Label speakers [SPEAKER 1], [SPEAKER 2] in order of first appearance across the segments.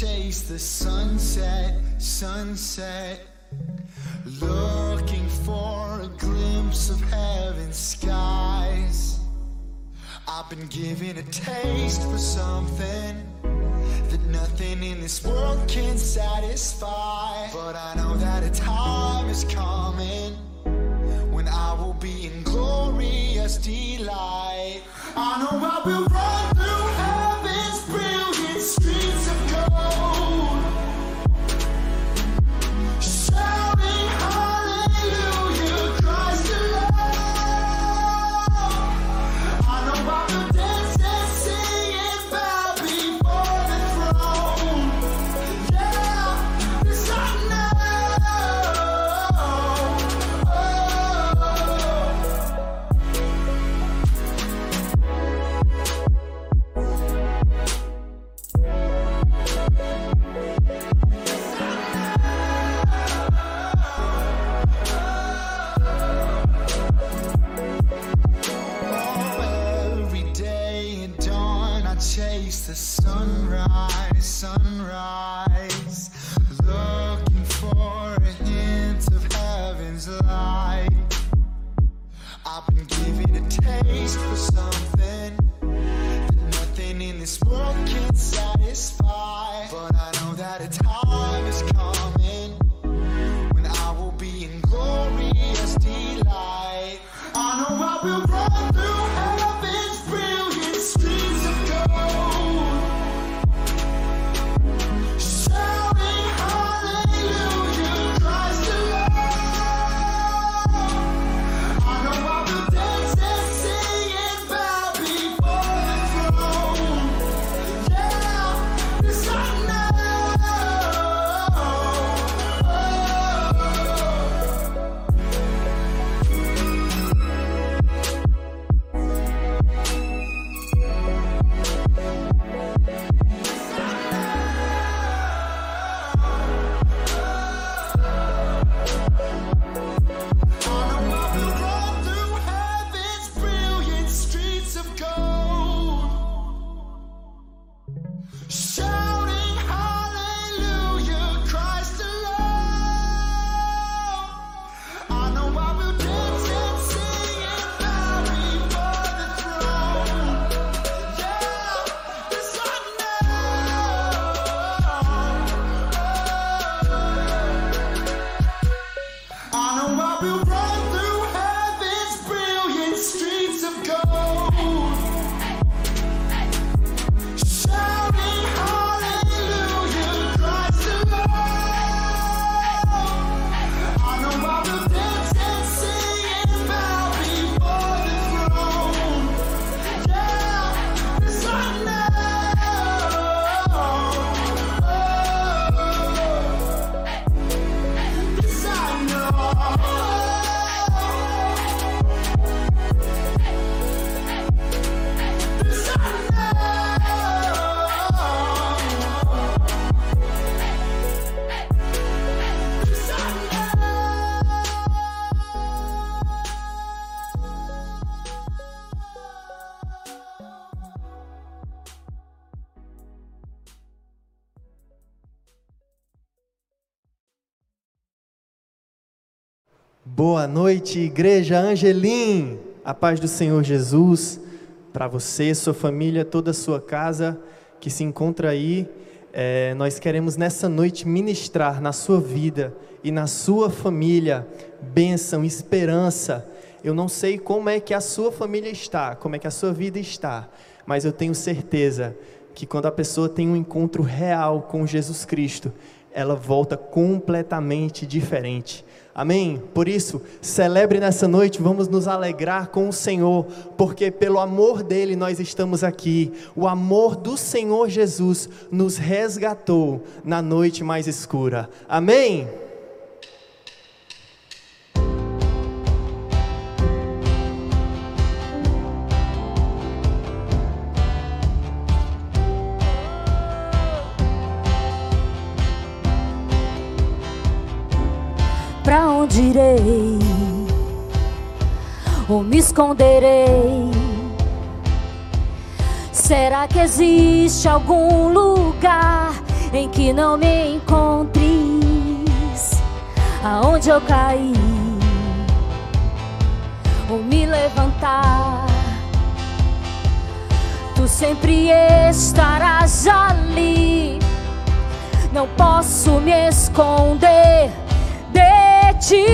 [SPEAKER 1] chase the sunset, sunset. Looking for a glimpse of heaven's skies. I've been given a taste for something that nothing in this world can satisfy. But I know that a time is coming when I will be in glorious delight. I know I will run
[SPEAKER 2] Boa noite, Igreja Angelim. A paz do Senhor Jesus para você, sua família, toda a sua casa que se encontra aí. É, nós queremos nessa noite ministrar na sua vida e na sua família bênção, esperança. Eu não sei como é que a sua família está, como é que a sua vida está, mas eu tenho certeza que quando a pessoa tem um encontro real com Jesus Cristo, ela volta completamente diferente. Amém? Por isso, celebre nessa noite, vamos nos alegrar com o Senhor, porque pelo amor dele nós estamos aqui. O amor do Senhor Jesus nos resgatou na noite mais escura. Amém?
[SPEAKER 3] Pra onde irei? Ou me esconderei? Será que existe algum lugar em que não me encontres aonde eu caí ou me levantar. Tu sempre estarás ali. Não posso me esconder de ti.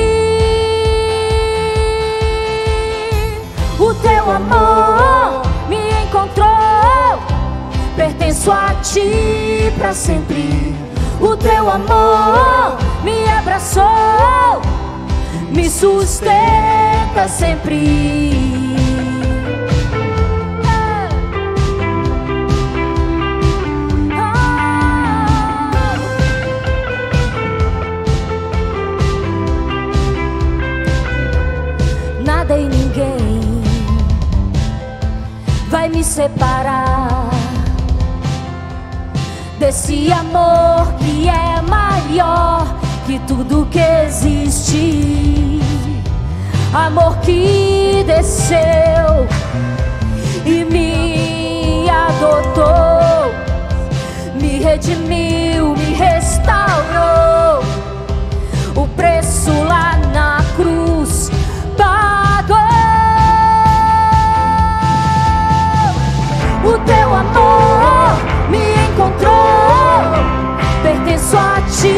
[SPEAKER 3] O teu amor me encontrou. Pertenço a ti para sempre. O teu amor me abraçou, me sustenta sempre. Separar desse amor que é maior que tudo que existe. Amor que desceu e me adotou, me redimiu, me restaurou. O preço lá encontrou. Pertenço a ti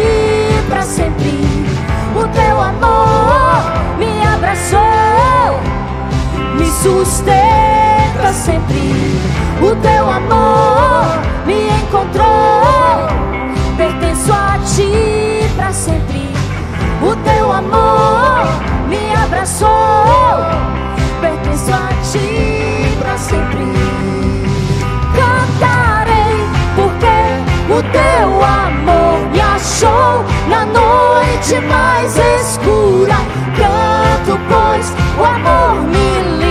[SPEAKER 3] para sempre. O teu amor me abraçou, me sustenta sempre. O teu amor me encontrou. Pertenço a ti para sempre. O teu amor me abraçou. Pertenço a ti o teu amor me achou na noite mais escura. Canto, pois o amor me libertou.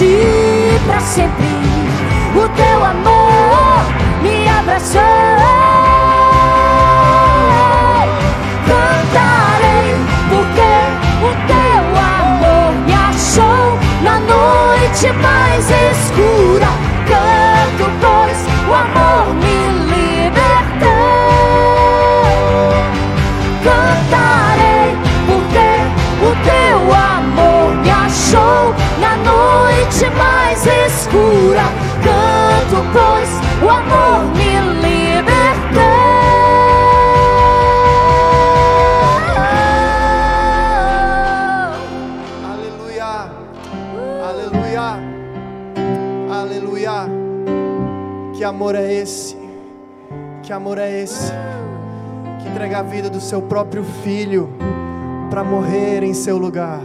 [SPEAKER 3] Ti para sempre. O teu amor me abraçou. Cantarei porque o teu amor me achou na noite mais escura. Amor
[SPEAKER 2] é esse? Que amor é esse? Que entrega a vida do seu próprio filho para morrer em seu lugar.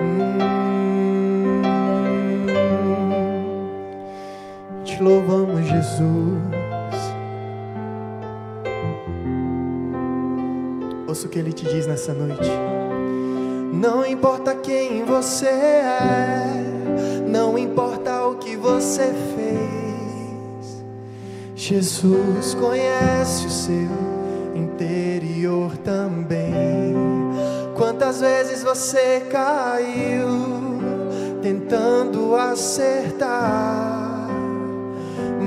[SPEAKER 2] Hum. Te louvamos, Jesus. Ouça o que ele te diz nessa noite. Não importa quem você é, não importa o que você fez. Jesus conhece o seu interior também. Quantas vezes você caiu tentando acertar,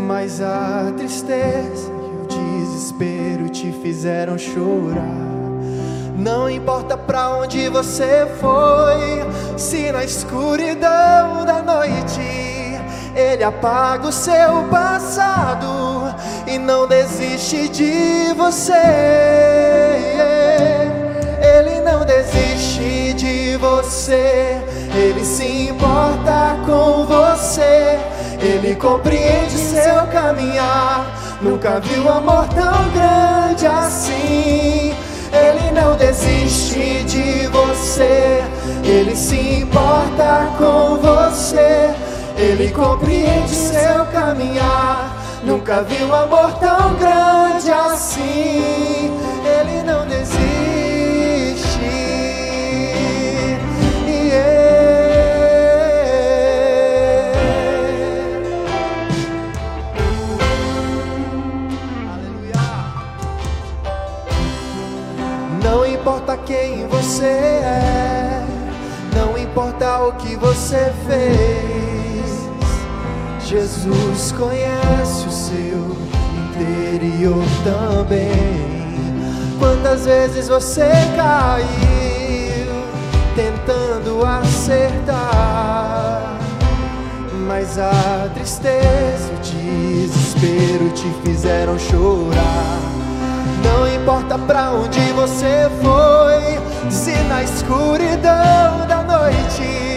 [SPEAKER 2] mas a tristeza e o desespero te fizeram chorar. Não importa pra onde você foi, se na escuridão da noite ele apaga o seu passado e não desiste de você. Ele não desiste de você, ele se importa com você. Ele compreende seu caminhar. Nunca viu amor tão grande assim. Ele não desiste de você, Ele se importa com você, Ele compreende seu caminhar. Nunca vi um amor tão grande assim. Ele não desiste. Yeah. Aleluia. Não importa quem você é, não importa o que você fez. Jesus conhece o seu interior também. Quantas vezes você caiu tentando acertar? Mas a tristeza e o desespero te fizeram chorar. Não importa pra onde você foi, se na escuridão da noite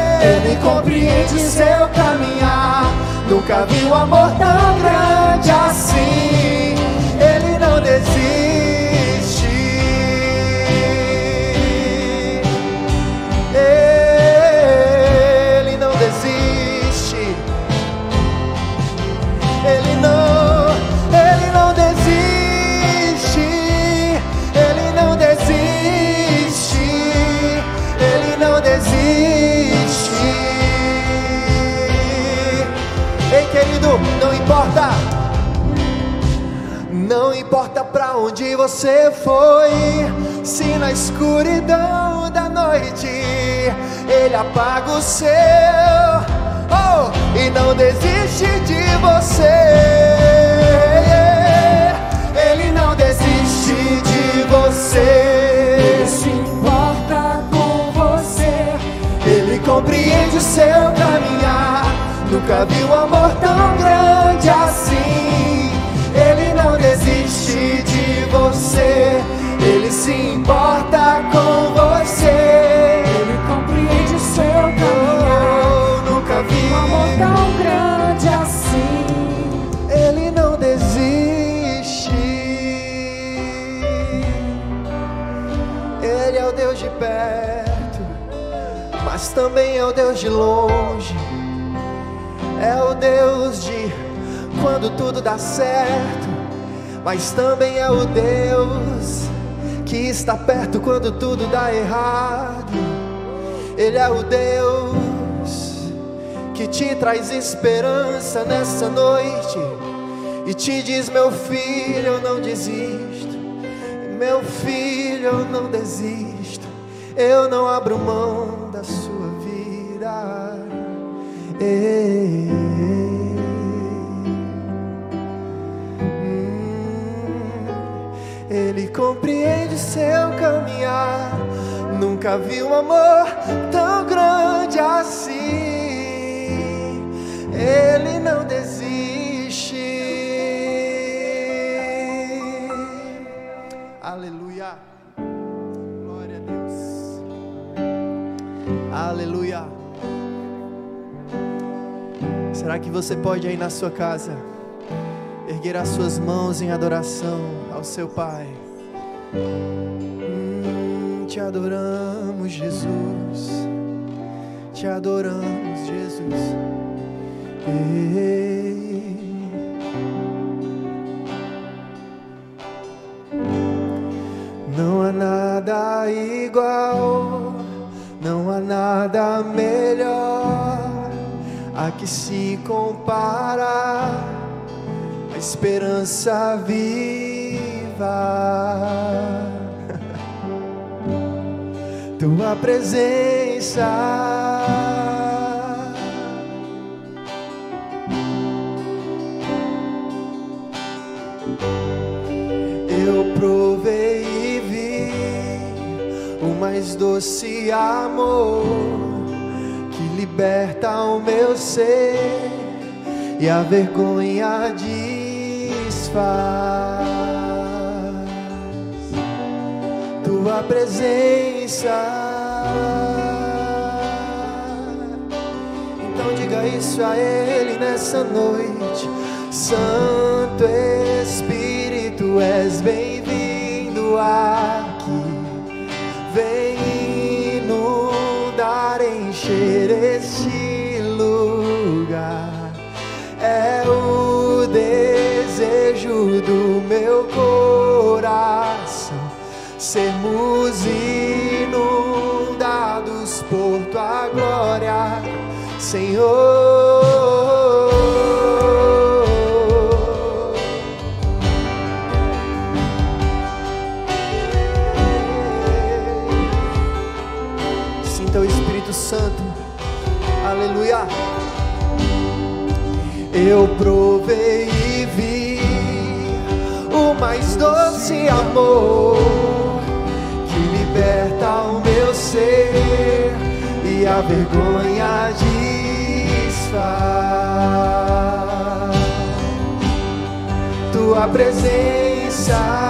[SPEAKER 2] ele compreende seu caminhar. Nunca vi um amor tão grande assim. Ele não desiste. Pra onde você foi, se na escuridão da noite ele apaga o seu oh, e não desiste de você. Ele não desiste de você.
[SPEAKER 3] Ele se importa com você.
[SPEAKER 2] Ele compreende o seu caminhar. Nunca vi um amor tão grande assim. Você. Ele se importa com você.
[SPEAKER 3] Ele compreende o seu caminhar.
[SPEAKER 2] Oh, nunca vi
[SPEAKER 3] Um amor tão grande assim.
[SPEAKER 2] Ele não desiste. Ele é o Deus de perto, mas também é o Deus de longe. É o Deus de quando tudo dá certo, mas também é o Deus que está perto quando tudo dá errado. Ele é o Deus que te traz esperança nessa noite e te diz: Meu filho, eu não desisto, meu filho, eu não desisto, eu não abro mão da sua vida. Ei. Compreende seu caminhar. Nunca vi um amor tão grande assim. Ele não desiste. Aleluia. Glória a Deus. Aleluia. Será que você pode aí na sua casa erguer as suas mãos em adoração ao seu Pai? Hum, te adoramos, Jesus. Te adoramos, Jesus. Não há nada igual, não há nada melhor a que se compara a esperança viva. Tua presença. Eu provei e vi mais doce amor que liberta o meu ser e a vergonha desfaz. Tua presença. Então diga isso a Ele nessa noite. Santo Espírito, és bem-vindo aqui. Amor que liberta o meu ser e a vergonha desfaz. Tua presença.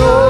[SPEAKER 2] Senhor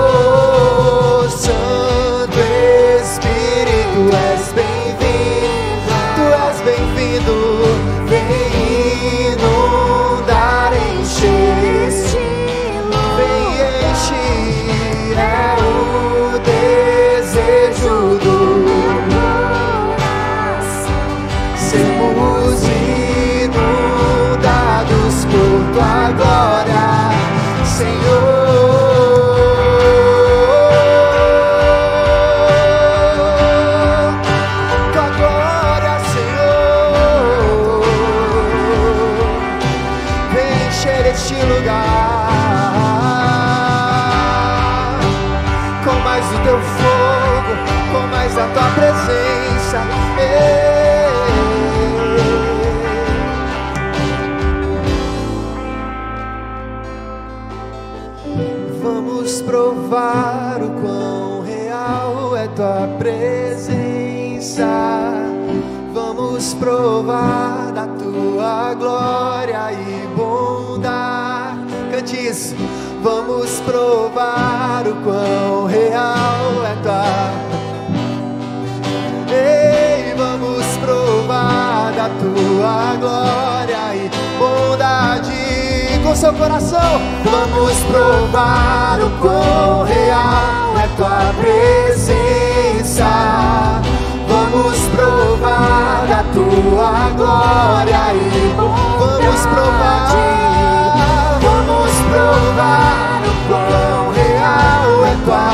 [SPEAKER 2] seu coração. Vamos provar o quão real é tua presença. Vamos provar da tua glória e bondade. Vamos provar, vamos provar o quão real é tua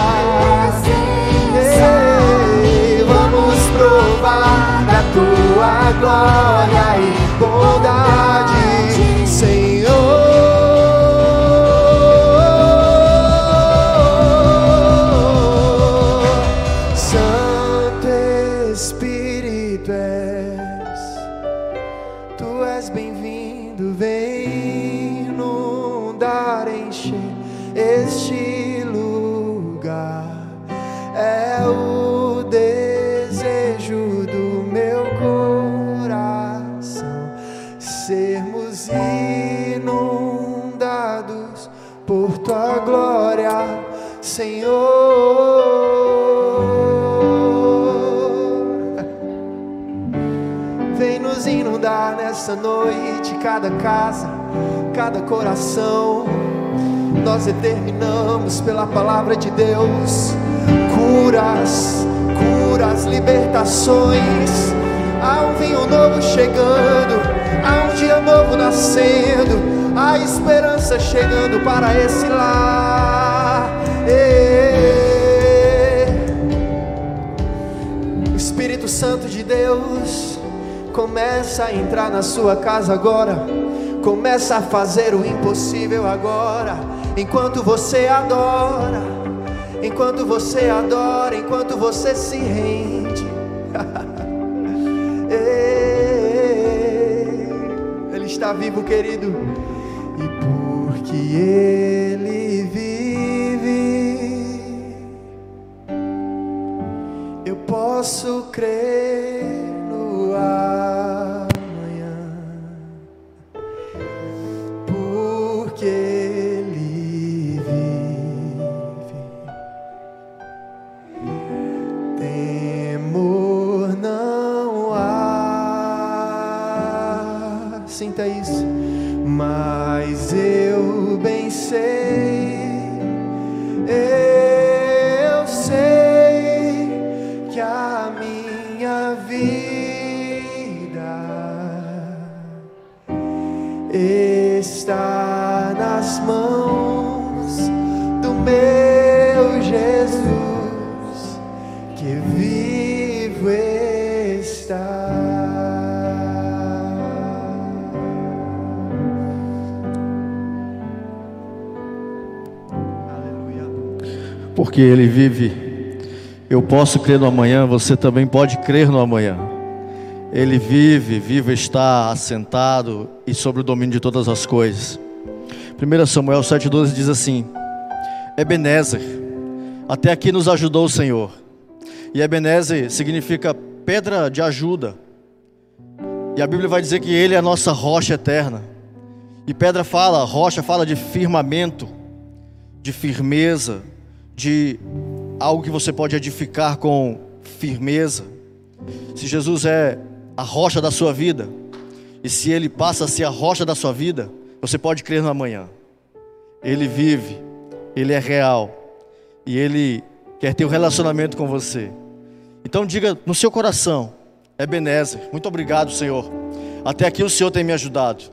[SPEAKER 2] Ei, vamos provar da tua glória e bondade, cada casa, cada coração. Nós determinamos pela palavra de Deus curas, curas, libertações. Há um vinho novo chegando, há um dia novo nascendo, há esperança chegando para esse lar. Espírito Santo de Deus, começa a entrar na sua casa agora. Começa a fazer o impossível agora. Enquanto você adora, enquanto você adora, enquanto você se rende. Ele está vivo, querido. E porque Sinta isso. Mas eu bem sei, eu
[SPEAKER 4] Porque Ele vive. Eu posso crer no amanhã, você também pode crer no amanhã. Ele vive, vivo está assentado e sobre o domínio de todas as coisas. 1 Samuel 7,12 diz assim: Ebenezer, até aqui nos ajudou o Senhor. E Ebenezer significa pedra de ajuda. E a Bíblia vai dizer que Ele é a nossa rocha eterna. E pedra fala, rocha fala de firmamento, de firmeza, de algo que você pode edificar com firmeza. Se Jesus é a rocha da sua vida, e se Ele passa a ser a rocha da sua vida, você pode crer no amanhã. Ele vive, Ele é real, e Ele quer ter um relacionamento com você. Então diga no seu coração, Ebenezer, muito obrigado, Senhor. Até aqui o Senhor tem me ajudado.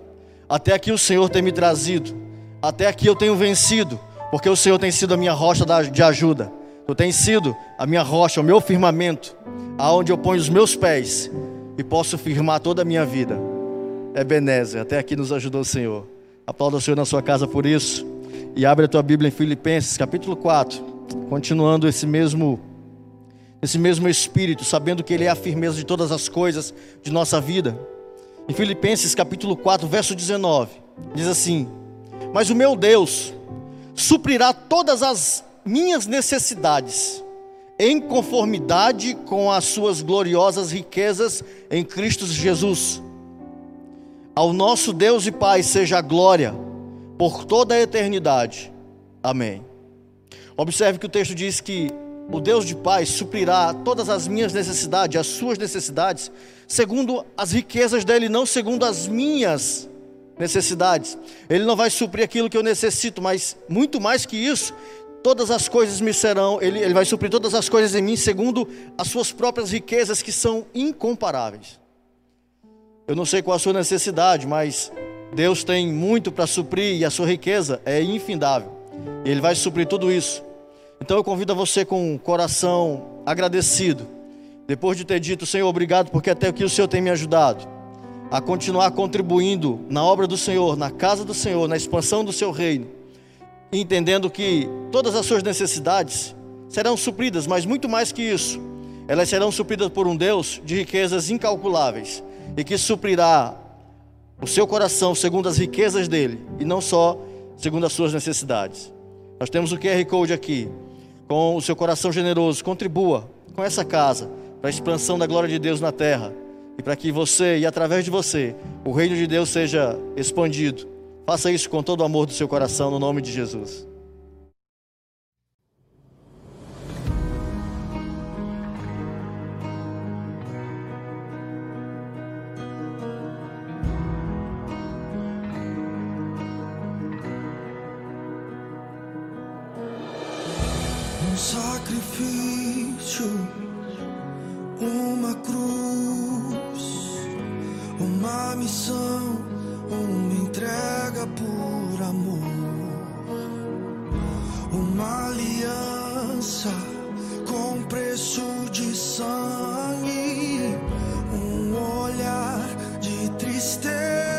[SPEAKER 4] Até aqui o Senhor tem me trazido. Até aqui eu tenho vencido, porque o Senhor tem sido a minha rocha de ajuda. Tu tens sido a minha rocha, o meu firmamento, aonde eu ponho os meus pés e posso firmar toda a minha vida. Ebenezer, até aqui nos ajudou o Senhor. Aplauda o Senhor na sua casa por isso. E abre a tua Bíblia em Filipenses, capítulo 4, continuando esse mesmo esse mesmo espírito, sabendo que ele é a firmeza de todas as coisas de nossa vida. Em Filipenses capítulo 4, verso 19, diz assim: Mas o meu Deus suprirá todas as minhas necessidades em conformidade com as suas gloriosas riquezas em Cristo Jesus. Ao nosso Deus e Pai seja a glória por toda a eternidade. Amém. Observe que o texto diz que o Deus de paz suprirá todas as minhas necessidades, as suas necessidades, segundo as riquezas dele, não segundo as minhas necessidades. Ele não vai suprir aquilo que eu necessito, mas muito mais que isso, todas as coisas me serão, ele, ele vai suprir todas as coisas em mim, segundo as suas próprias riquezas, que são incomparáveis. Eu não sei qual a sua necessidade, mas Deus tem muito para suprir e a sua riqueza é infindável. Ele vai suprir tudo isso. Então eu convido a você com um coração agradecido, depois de ter dito, Senhor, obrigado, porque até aqui o Senhor tem me ajudado, a continuar contribuindo na obra do Senhor, na casa do Senhor, na expansão do seu reino, entendendo que todas as suas necessidades serão supridas, mas muito mais que isso, elas serão supridas por um Deus de riquezas incalculáveis e que suprirá o seu coração segundo as riquezas dele e não só segundo as suas necessidades. Nós temos o QR Code aqui. Com o seu coração generoso, contribua com essa casa para a expansão da glória de Deus na terra e para que você e através de você o reino de Deus seja expandido. Faça isso com todo o amor do seu coração no nome de Jesus.
[SPEAKER 5] Um sacrifício, uma cruz, uma missão, uma entrega por amor, uma aliança aliança com preço de sangue, um olhar de tristeza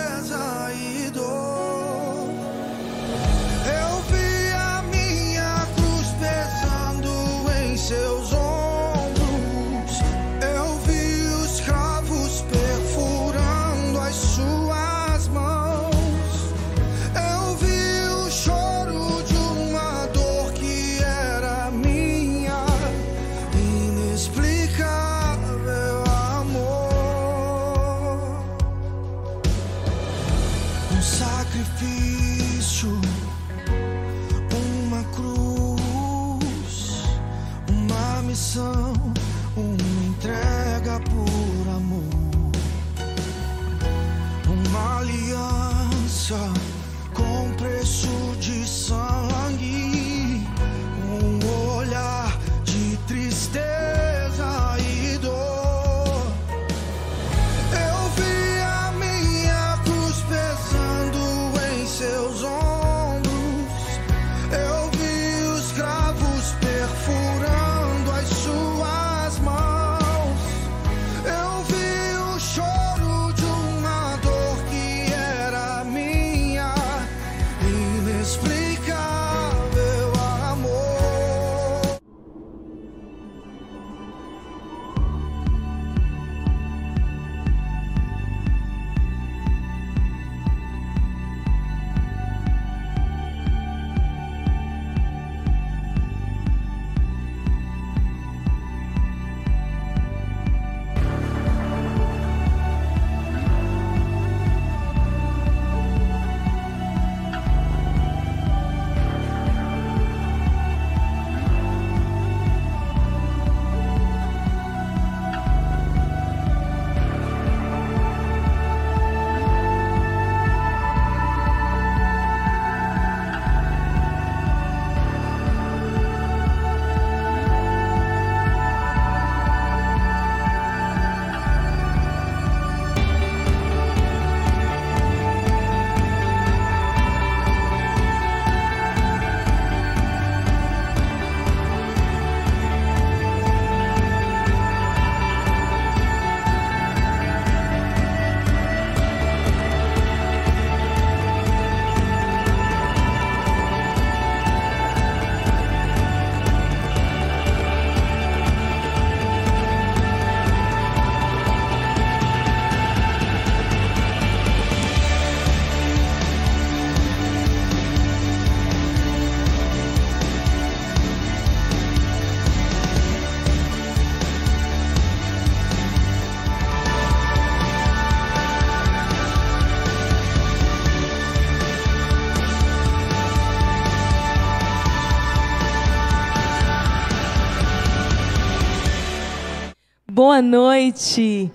[SPEAKER 6] Boa noite.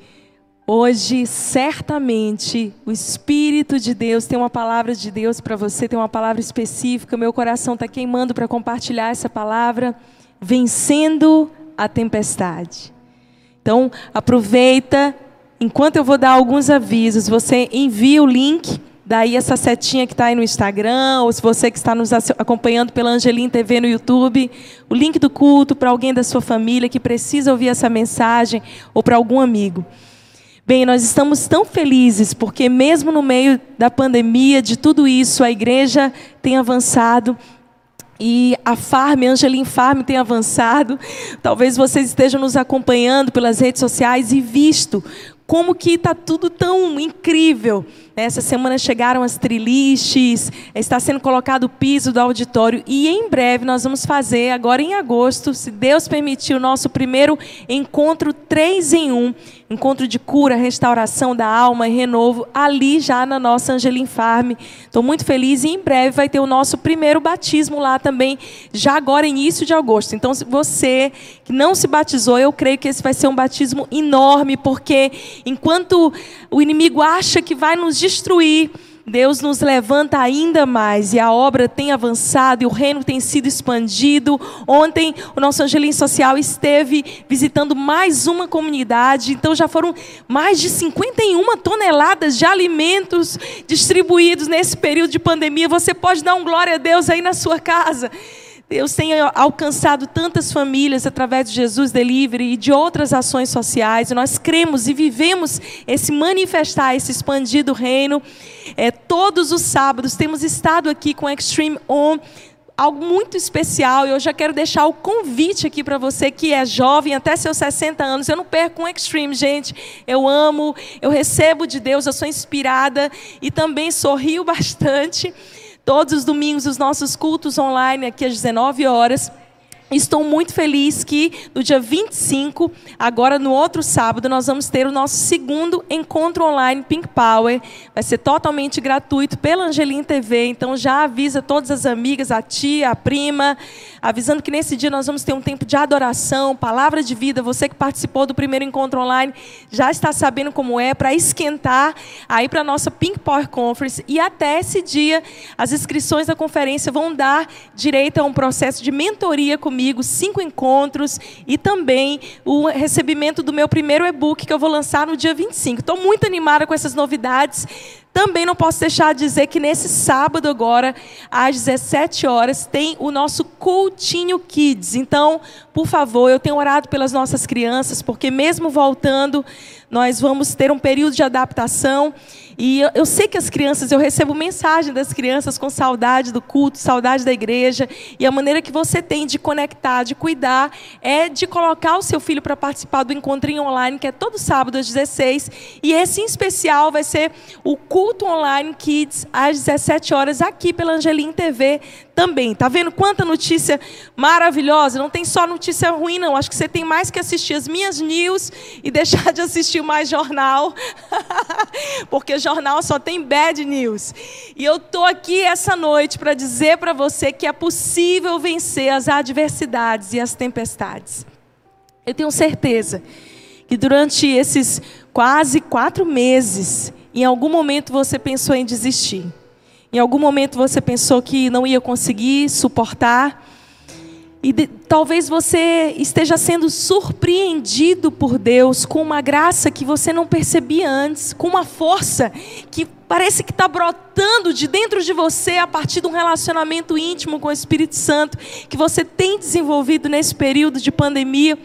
[SPEAKER 6] Hoje, certamente, o Espírito de Deus tem uma palavra de Deus para você, tem uma palavra específica. Meu coração está queimando para compartilhar essa palavra, vencendo a tempestade. Então, aproveita, enquanto eu vou dar alguns avisos, você envia o link, daí essa setinha que está aí no Instagram, ou se você que está nos acompanhando pela Angelim TV no YouTube, o link do culto para alguém da sua família que precisa ouvir essa mensagem, ou para algum amigo. Bem, nós estamos tão felizes porque, mesmo no meio da pandemia, de tudo isso, a igreja tem avançado e a Farm, Angelim Farm tem avançado. Talvez vocês estejam nos acompanhando pelas redes sociais e visto como que está tudo tão incrível. Essa semana chegaram as triliches, está sendo colocado o piso do auditório e em breve nós vamos fazer, agora em agosto, se Deus permitir, o nosso primeiro encontro 3 em 1. Encontro de cura, restauração da alma e renovo, ali já na nossa Angelim Farm. Estou muito feliz e em breve vai ter o nosso primeiro batismo lá também, já agora início de agosto. Então, se você que não se batizou, eu creio que esse vai ser um batismo enorme, porque enquanto o inimigo acha que vai nos destruir, Deus nos levanta ainda mais e a obra tem avançado e o reino tem sido expandido. Ontem o nosso Angelim Social esteve visitando mais uma comunidade, então já foram mais de 51 toneladas de alimentos distribuídos nesse período de pandemia. Você pode dar um glória a Deus aí na sua casa. Deus tem alcançado tantas famílias através de Jesus Delivery e de outras ações sociais. E nós cremos e vivemos esse manifestar, esse expandido reino. É, todos os sábados temos estado aqui com Extreme On algo muito especial e eu já quero deixar o convite aqui para você que é jovem, até seus 60 anos. Eu não perco um Extreme, gente. Eu amo, eu recebo de Deus, eu sou inspirada e também sorrio bastante. Todos os domingos, os nossos cultos online aqui às 19 horas. Estou muito feliz que no dia 25, agora no outro sábado, nós vamos ter o nosso segundo encontro online Pink Power. Vai ser totalmente gratuito pela Angelim TV. Então já avisa todas as amigas, a tia, a prima, avisando que nesse dia nós vamos ter um tempo de adoração, palavra de vida. Você que participou do primeiro encontro online já está sabendo como é para esquentar aí para a nossa Pink Power Conference. E até esse dia, as inscrições da conferência vão dar direito a um processo de mentoria comigo comigo, cinco encontros e também o recebimento do meu primeiro e-book que eu vou lançar no dia 25. Estou muito animada com essas novidades. Também não posso deixar de dizer que nesse sábado agora, às 17 horas, tem o nosso Cultinho Kids. Então, por favor, eu tenho orado pelas nossas crianças, porque mesmo voltando, nós vamos ter um período de adaptação. E eu, eu, sei que as crianças, eu recebo mensagem das crianças com saudade do culto, saudade da igreja. E a maneira que você tem de conectar, de cuidar, é de colocar o seu filho para participar do encontrinho online, que é todo sábado às 16. E esse em especial vai ser o culto online Kids às 17 horas aqui pela Angelim TV também. Tá vendo quanta notícia maravilhosa? Não tem só notícia ruim, não. Acho que você tem mais que assistir as minhas news e deixar de assistir mais jornal, porque jornal só tem bad news. E eu tô aqui essa noite para dizer para você que é possível vencer as adversidades e as tempestades. Eu tenho certeza que durante esses quase quatro meses, em algum momento você pensou em desistir. Em algum momento você pensou que não ia conseguir suportar. E de, talvez você esteja sendo surpreendido por Deus com uma graça que você não percebia antes, com uma força que parece que está brotando de dentro de você a partir de um relacionamento íntimo com o Espírito Santo que você tem desenvolvido nesse período de pandemia.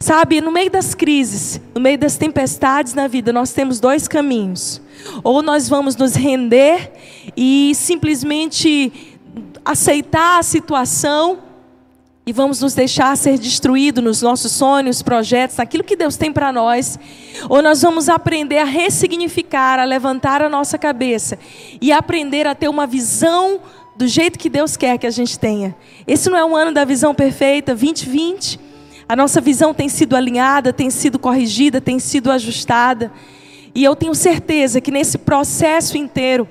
[SPEAKER 6] Sabe, no meio das crises, no meio das tempestades na vida, nós temos dois caminhos. Ou nós vamos nos render e simplesmente aceitar a situação e vamos nos deixar ser destruídos nos nossos sonhos, projetos, naquilo que Deus tem para nós, ou nós vamos aprender a ressignificar, a levantar a nossa cabeça e aprender a ter uma visão do jeito que Deus quer que a gente tenha. Esse não é um ano da visão perfeita, 2020. A nossa visão tem sido alinhada, tem sido corrigida, tem sido ajustada. E eu tenho certeza que nesse processo inteiro,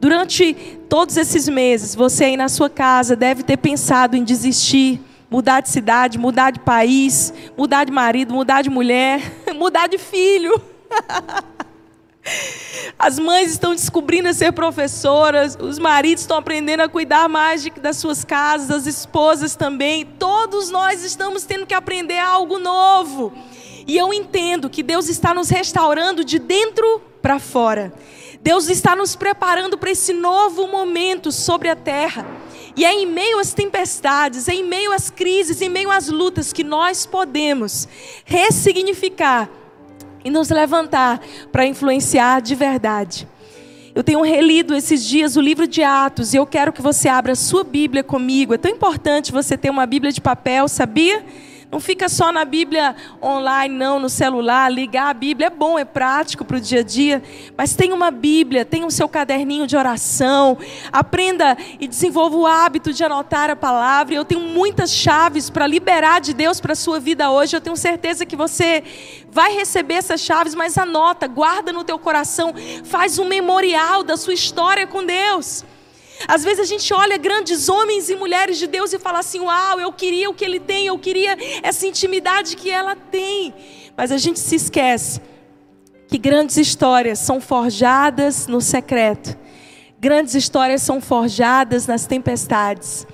[SPEAKER 6] durante todos esses meses, você aí na sua casa deve ter pensado em desistir, mudar de cidade, mudar de país, mudar de marido, mudar de mulher, mudar de filho. As mães estão descobrindo a ser professoras, os maridos estão aprendendo a cuidar mais de, das suas casas, as esposas também. Todos nós estamos tendo que aprender algo novo. E eu entendo que Deus está nos restaurando de dentro para fora. Deus está nos preparando para esse novo momento sobre a terra. E é em meio às tempestades, é em meio às crises, em meio às lutas que nós podemos ressignificar e nos levantar para influenciar de verdade. Eu tenho relido esses dias o livro de Atos e eu quero que você abra a sua Bíblia comigo. É tão importante você ter uma Bíblia de papel, sabia? Não fica só na Bíblia online, não, no celular. Ligar a Bíblia é bom, é prático para o dia a dia. Mas tenha uma Bíblia, tenha o seu caderninho de oração. Aprenda e desenvolva o hábito de anotar a palavra. Eu tenho muitas chaves para liberar de Deus para a sua vida hoje. Eu tenho certeza que você vai receber essas chaves, mas anota, guarda no teu coração. Faz um memorial da sua história com Deus. Às vezes a gente olha grandes homens e mulheres de Deus e fala assim: Uau, eu queria o que ele tem, eu queria essa intimidade que ela tem. Mas a gente se esquece que grandes histórias são forjadas no secreto, grandes histórias são forjadas nas tempestades.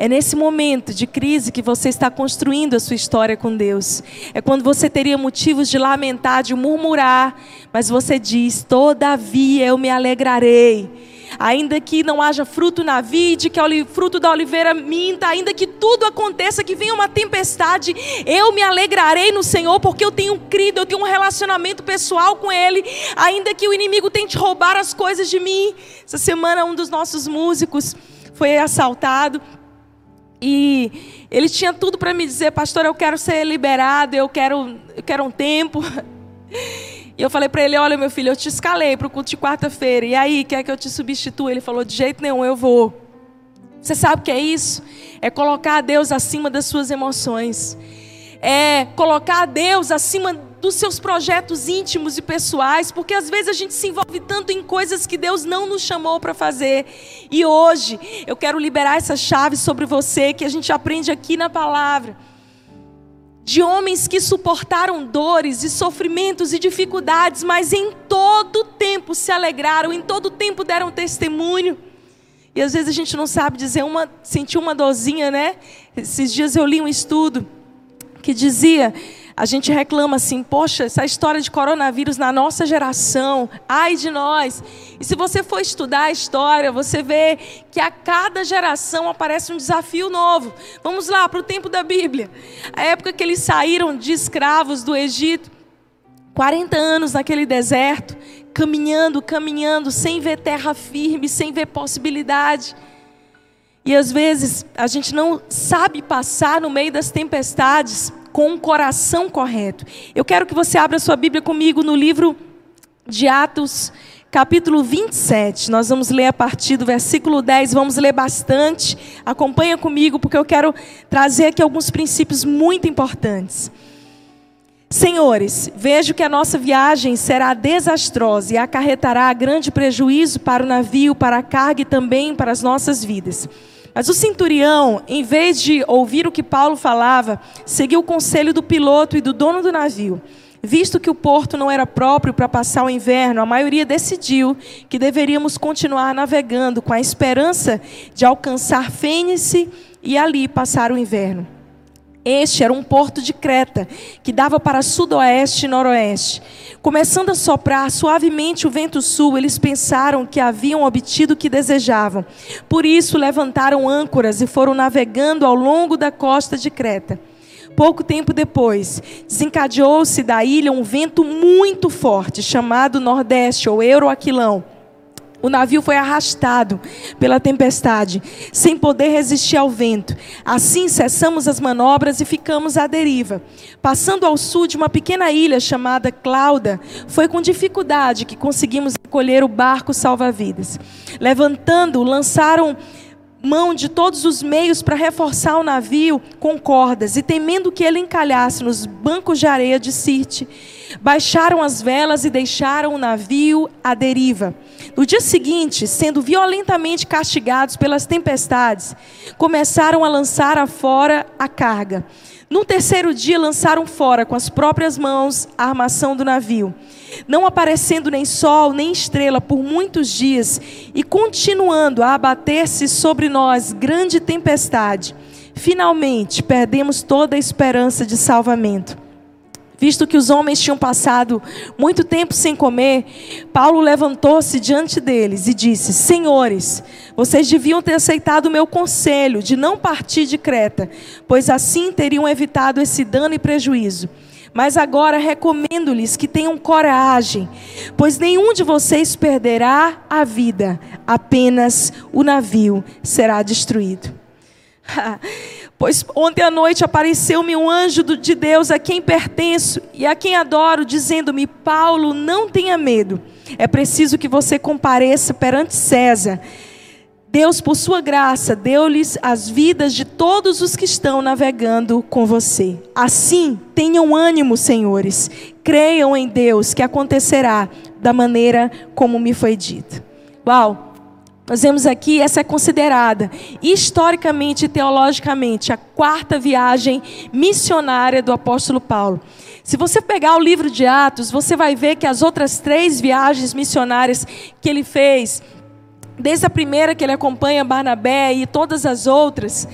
[SPEAKER 6] É nesse momento de crise que você está construindo a sua história com Deus. É quando você teria motivos de lamentar, de murmurar, mas você diz: Todavia eu me alegrarei ainda que não haja fruto na vide, que o fruto da oliveira minta, ainda que tudo aconteça, que venha uma tempestade, eu me alegrarei no Senhor, porque eu tenho crido, eu tenho um relacionamento pessoal com Ele, ainda que o inimigo tente roubar as coisas de mim. Essa semana, um dos nossos músicos foi assaltado. E ele tinha tudo para me dizer, pastor, eu quero ser liberado, eu quero, eu quero um tempo. E eu falei para ele: Olha, meu filho, eu te escalei para o culto de quarta-feira. E aí, quer que eu te substitua? Ele falou: De jeito nenhum, eu vou. Você sabe o que é isso? É colocar Deus acima das suas emoções. É colocar Deus acima dos seus projetos íntimos e pessoais, porque às vezes a gente se envolve tanto em coisas que Deus não nos chamou para fazer. E hoje eu quero liberar essa chave sobre você que a gente aprende aqui na palavra de homens que suportaram dores e sofrimentos e dificuldades, mas em todo tempo se alegraram, em todo tempo deram testemunho. E às vezes a gente não sabe dizer uma, sentir uma dorzinha, né? Esses dias eu li um estudo que dizia a gente reclama assim, poxa, essa história de coronavírus na nossa geração, ai de nós. E se você for estudar a história, você vê que a cada geração aparece um desafio novo. Vamos lá para o tempo da Bíblia. A época que eles saíram de escravos do Egito, 40 anos naquele deserto, caminhando, caminhando, sem ver terra firme, sem ver possibilidade. E às vezes a gente não sabe passar no meio das tempestades com um coração correto. Eu quero que você abra sua Bíblia comigo no livro de Atos, capítulo 27. Nós vamos ler a partir do versículo 10, vamos ler bastante. Acompanha comigo, porque eu quero trazer aqui alguns princípios muito importantes. Senhores, vejo que a nossa viagem será desastrosa e acarretará grande prejuízo para o navio, para a carga e também para as nossas vidas. Mas o centurião, em vez de ouvir o que Paulo falava, seguiu o conselho do piloto e do dono do navio. Visto que o porto não era próprio para passar o inverno, a maioria decidiu que deveríamos continuar navegando com a esperança de alcançar Fênice e ali passar o inverno. Este era um porto de Creta, que dava para sudoeste e noroeste. Começando a soprar suavemente o vento sul, eles pensaram que haviam obtido o que desejavam. Por isso levantaram âncoras e foram navegando ao longo da costa de Creta. Pouco tempo depois, desencadeou-se da ilha um vento muito forte, chamado Nordeste ou Euroaquilão o navio foi arrastado pela tempestade, sem poder resistir ao vento. Assim cessamos as manobras e ficamos à deriva. Passando ao sul de uma pequena ilha chamada Clauda, foi com dificuldade que conseguimos recolher o barco salva-vidas. Levantando, lançaram mão de todos os meios para reforçar o navio com cordas e temendo que ele encalhasse nos bancos de areia de Sirte, baixaram as velas e deixaram o navio à deriva. No dia seguinte, sendo violentamente castigados pelas tempestades, começaram a lançar afora a carga. No terceiro dia, lançaram fora com as próprias mãos a armação do navio, não aparecendo nem sol nem estrela por muitos dias, e continuando a abater-se sobre nós grande tempestade. Finalmente, perdemos toda a esperança de salvamento. Visto que os homens tinham passado muito tempo sem comer, Paulo levantou-se diante deles e disse: Senhores, vocês deviam ter aceitado o meu conselho de não partir de Creta, pois assim teriam evitado esse dano e prejuízo. Mas agora recomendo-lhes que tenham coragem, pois nenhum de vocês perderá a vida, apenas o navio será destruído. Pois ontem à noite apareceu-me um anjo de Deus a quem pertenço e a quem adoro, dizendo-me: Paulo, não tenha medo. É preciso que você compareça perante César. Deus, por sua graça, deu-lhes as vidas de todos os que estão navegando com você. Assim, tenham ânimo, senhores. Creiam em Deus que acontecerá da maneira como me foi dito. Uau! Nós vemos aqui, essa é considerada historicamente e teologicamente a quarta viagem missionária do apóstolo Paulo. Se você pegar o livro de Atos, você vai ver que as outras três viagens missionárias que ele fez, desde a primeira que ele acompanha Barnabé e todas as outras,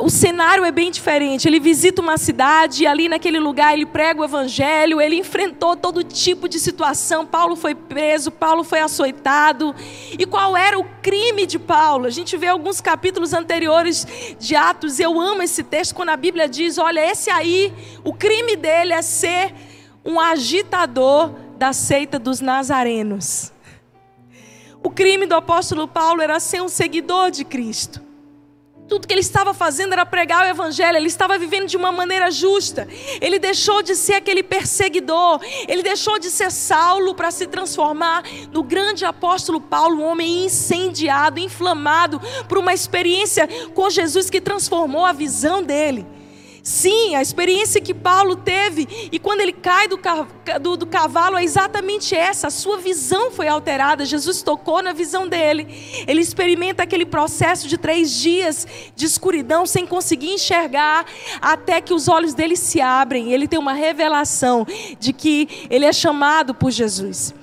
[SPEAKER 6] o cenário é bem diferente. Ele visita uma cidade e ali naquele lugar ele prega o evangelho, ele enfrentou todo tipo de situação. Paulo foi preso, Paulo foi açoitado. E qual era o crime de Paulo? A gente vê alguns capítulos anteriores de Atos. Eu amo esse texto quando a Bíblia diz: olha, esse aí, o crime dele é ser um agitador da seita dos nazarenos. O crime do apóstolo Paulo era ser um seguidor de Cristo. Tudo que ele estava fazendo era pregar o evangelho, ele estava vivendo de uma maneira justa. Ele deixou de ser aquele perseguidor, ele deixou de ser Saulo para se transformar no grande apóstolo Paulo, um homem incendiado, inflamado por uma experiência com Jesus que transformou a visão dele. Sim, a experiência que Paulo teve, e quando ele cai do, do, do, cavalo, é exatamente essa: a sua visão foi alterada. Jesus tocou na visão dele. Ele experimenta aquele processo de três dias de escuridão, sem conseguir enxergar, até que os olhos dele se abrem. Ele tem uma revelação de que ele é chamado por Jesus.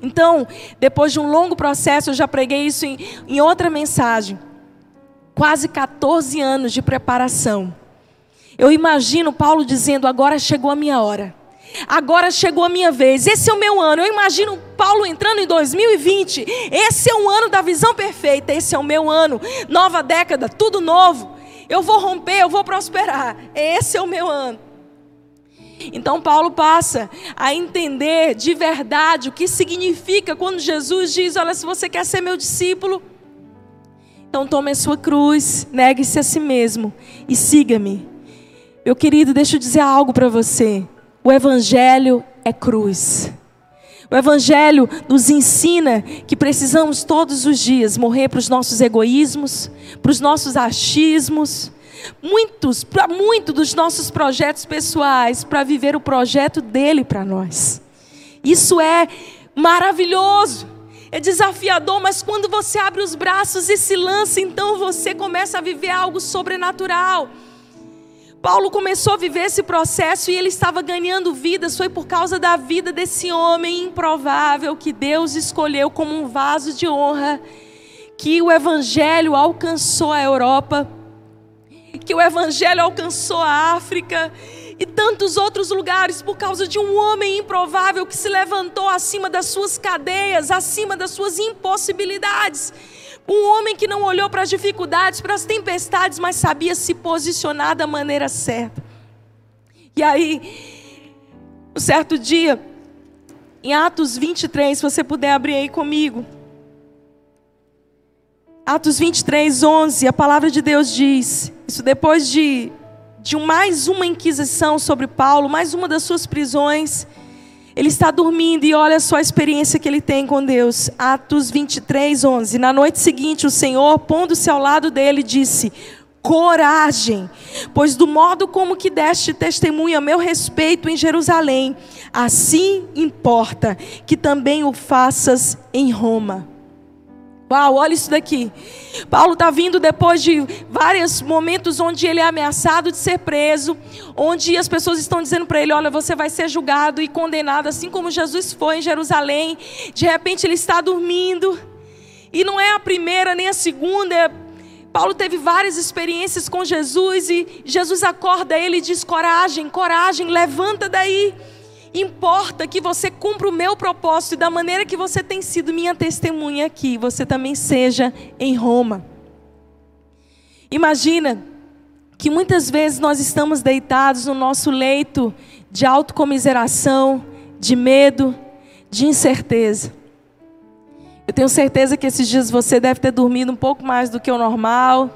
[SPEAKER 6] Então, depois de um longo processo, eu já preguei isso em, em outra mensagem. Quase 14 anos de preparação eu imagino Paulo dizendo: agora chegou a minha hora. Agora chegou a minha vez. Esse é o meu ano. Eu imagino Paulo entrando em 2020. Esse é o ano da visão perfeita. Esse é o meu ano. Nova década, tudo novo. Eu vou romper, eu vou prosperar. Esse é o meu ano. Então Paulo passa a entender de verdade o que significa quando Jesus diz: Olha, se você quer ser meu discípulo, então tome a sua cruz, negue-se a si mesmo e siga-me. Meu querido, deixa eu dizer algo para você. O Evangelho é cruz. O Evangelho nos ensina que precisamos todos os dias morrer para os nossos egoísmos, para os nossos achismos, muitos, para muitos dos nossos projetos pessoais, para viver o projeto dele para nós. Isso é maravilhoso. É desafiador, mas quando você abre os braços e se lança, então você começa a viver algo sobrenatural. Paulo começou a viver esse processo e ele estava ganhando vidas, foi por causa da vida desse homem improvável que Deus escolheu como um vaso de honra, que o evangelho alcançou a Europa, que o evangelho alcançou a África e tantos outros lugares por causa de um homem improvável que se levantou acima das suas cadeias, acima das suas impossibilidades. Um homem que não olhou para as dificuldades, para as tempestades, mas sabia se posicionar da maneira certa. E aí, um certo dia, em Atos 23, se você puder abrir aí comigo. Atos 23, 11, a palavra de Deus diz: Isso depois de, de mais uma inquisição sobre Paulo, mais uma das suas prisões. Ele está dormindo e olha só a experiência que ele tem com Deus. Atos 23, 11. Na noite seguinte, o Senhor, pondo-se ao lado dele, disse: Coragem, pois do modo como que deste testemunha a meu respeito em Jerusalém, assim importa que também o faças em Roma. Uau, olha isso daqui. Paulo está vindo depois de vários momentos onde ele é ameaçado de ser preso, onde as pessoas estão dizendo para ele: olha, você vai ser julgado e condenado, assim como Jesus foi em Jerusalém. De repente ele está dormindo, e não é a primeira nem a segunda. É... Paulo teve várias experiências com Jesus, e Jesus acorda ele e diz: coragem, coragem, levanta daí. Importa que você cumpra o meu propósito e da maneira que você tem sido minha testemunha aqui, você também seja em Roma. Imagina que muitas vezes nós estamos deitados no nosso leito de autocomiseração, de medo, de incerteza. Eu tenho certeza que esses dias você deve ter dormido um pouco mais do que o normal,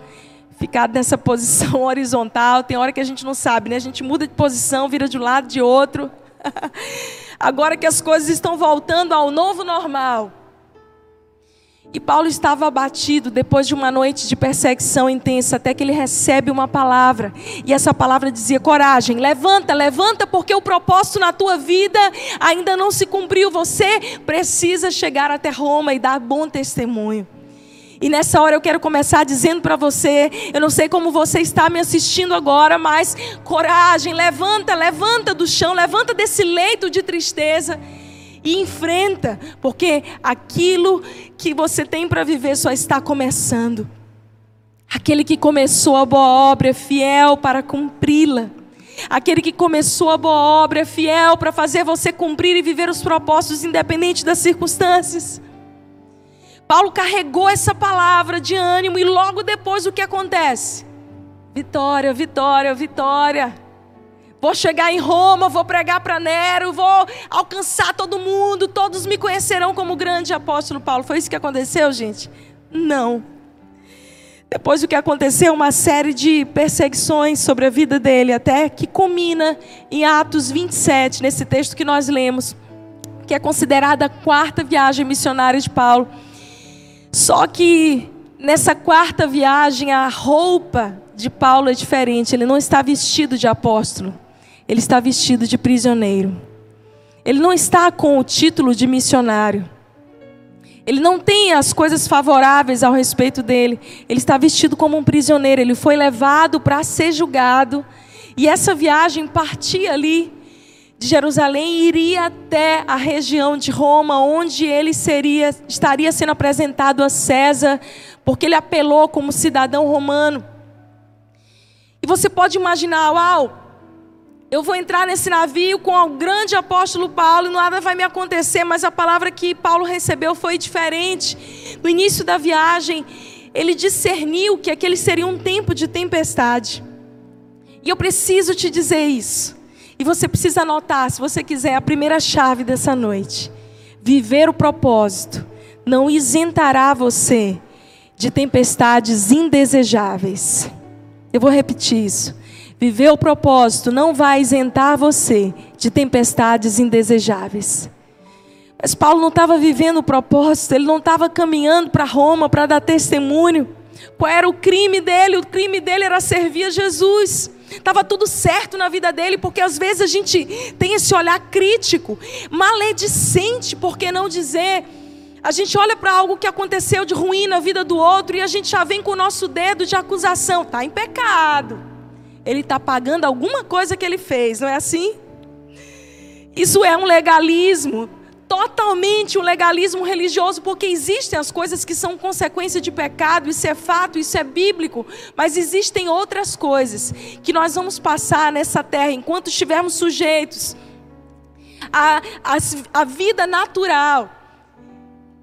[SPEAKER 6] ficado nessa posição horizontal. Tem hora que a gente não sabe, né? A gente muda de posição, vira de um lado, de outro. Agora que as coisas estão voltando ao novo normal. E Paulo estava abatido depois de uma noite de perseguição intensa, até que ele recebe uma palavra. E essa palavra dizia: coragem, levanta, levanta, porque o propósito na tua vida ainda não se cumpriu. Você precisa chegar até Roma e dar bom testemunho. E nessa hora eu quero começar dizendo para você, eu não sei como você está me assistindo agora, mas coragem, levanta, levanta do chão, levanta desse leito de tristeza e enfrenta, porque aquilo que você tem para viver só está começando. Aquele que começou a boa obra é fiel para cumpri-la. Aquele que começou a boa obra é fiel para fazer você cumprir e viver os propósitos independente das circunstâncias. Paulo carregou essa palavra de ânimo e logo depois o que acontece? Vitória, vitória, vitória. Vou chegar em Roma, vou pregar para Nero, vou alcançar todo mundo, todos me conhecerão como grande apóstolo Paulo. Foi isso que aconteceu, gente? Não. Depois o que aconteceu, uma série de perseguições sobre a vida dele, até que culmina em Atos 27, nesse texto que nós lemos, que é considerada a quarta viagem missionária de Paulo. Só que nessa quarta viagem, a roupa de Paulo é diferente. Ele não está vestido de apóstolo, ele está vestido de prisioneiro. Ele não está com o título de missionário. Ele não tem as coisas favoráveis ao respeito dele. Ele está vestido como um prisioneiro. Ele foi levado para ser julgado. E essa viagem partia ali de Jerusalém iria até a região de Roma, onde ele seria, estaria sendo apresentado a César, porque ele apelou como cidadão romano. E você pode imaginar, uau, eu vou entrar nesse navio com o grande apóstolo Paulo e nada vai me acontecer, mas a palavra que Paulo recebeu foi diferente. No início da viagem, ele discerniu que aquele seria um tempo de tempestade. E eu preciso te dizer isso. E você precisa anotar, se você quiser, a primeira chave dessa noite. Viver o propósito não isentará você de tempestades indesejáveis. Eu vou repetir isso. Viver o propósito não vai isentar você de tempestades indesejáveis. Mas Paulo não estava vivendo o propósito, ele não estava caminhando para Roma para dar testemunho. Qual era o crime dele? O crime dele era servir a Jesus. Estava tudo certo na vida dele, porque às vezes a gente tem esse olhar crítico, maledicente, por que não dizer? A gente olha para algo que aconteceu de ruim na vida do outro e a gente já vem com o nosso dedo de acusação. Está em pecado. Ele está pagando alguma coisa que ele fez, não é assim? Isso é um legalismo, totalmente um legalismo religioso, porque existem as coisas que são consequência de pecado, isso é fato, isso é bíblico, mas existem outras coisas que nós vamos passar nessa terra enquanto estivermos sujeitos à, à, à vida natural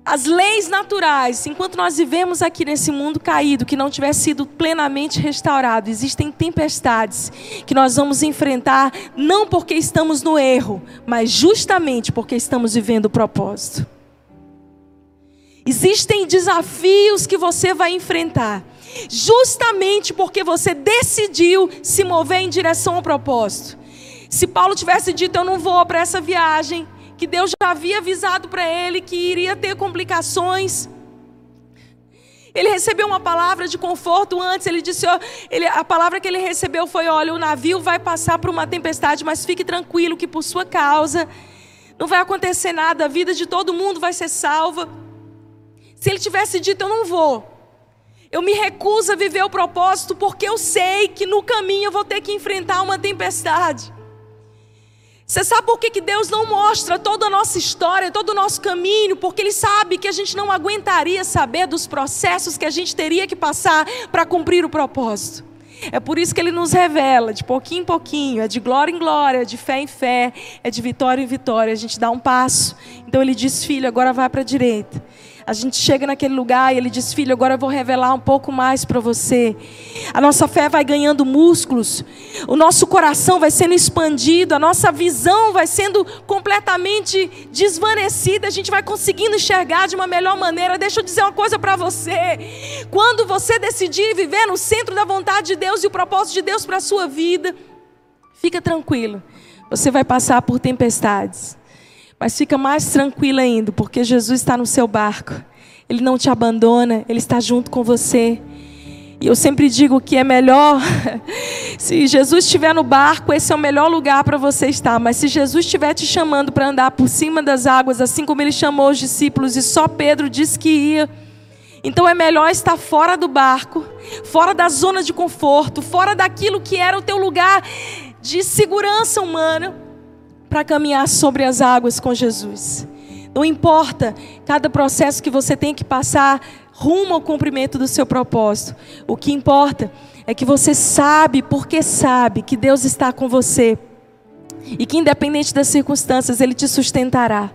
[SPEAKER 6] as leis naturais, enquanto nós vivemos aqui nesse mundo caído, que não tiver sido plenamente restaurado, existem tempestades que nós vamos enfrentar, não porque estamos no erro, mas justamente porque estamos vivendo o propósito. Existem desafios que você vai enfrentar, justamente porque você decidiu se mover em direção ao propósito. Se Paulo tivesse dito, eu não vou para essa viagem, que Deus já havia avisado para ele que iria ter complicações. Ele recebeu uma palavra de conforto antes. Ele disse: ele, a palavra que ele recebeu foi: olha, o navio vai passar por uma tempestade, mas fique tranquilo que por sua causa não vai acontecer nada, a vida de todo mundo vai ser salva. Se ele tivesse dito: eu não vou, eu me recuso a viver o propósito, porque eu sei que no caminho eu vou ter que enfrentar uma tempestade. Você sabe por que, que Deus não mostra toda a nossa história, todo o nosso caminho? Porque Ele sabe que a gente não aguentaria saber dos processos que a gente teria que passar para cumprir o propósito. É por isso que Ele nos revela, de pouquinho em pouquinho, é de glória em glória, é de fé em fé, é de vitória em vitória. A gente dá um passo. Então Ele diz, filho, agora vai para a direita a gente chega naquele lugar e ele diz: Filho, agora eu vou revelar um pouco mais para você. A nossa fé vai ganhando músculos, o nosso coração vai sendo expandido, a nossa visão vai sendo completamente desvanecida, a gente vai conseguindo enxergar de uma melhor maneira. Deixa eu dizer uma coisa para você: quando você decidir viver no centro da vontade de Deus e o propósito de Deus para a sua vida, fica tranquilo, você vai passar por tempestades. Mas fica mais tranquila ainda, porque Jesus está no seu barco. Ele não te abandona, ele está junto com você. E eu sempre digo que é melhor, se Jesus estiver no barco, esse é o melhor lugar para você estar. Mas se Jesus estiver te chamando para andar por cima das águas, assim como ele chamou os discípulos e só Pedro disse que ia, então é melhor estar fora do barco, fora da zona de conforto, fora daquilo que era o teu lugar de segurança humana para caminhar sobre as águas com Jesus. Não importa cada processo que você tem que passar rumo ao cumprimento do seu propósito. O que importa é que você sabe, porque sabe, que Deus está com você. E que independente das circunstâncias, Ele te sustentará.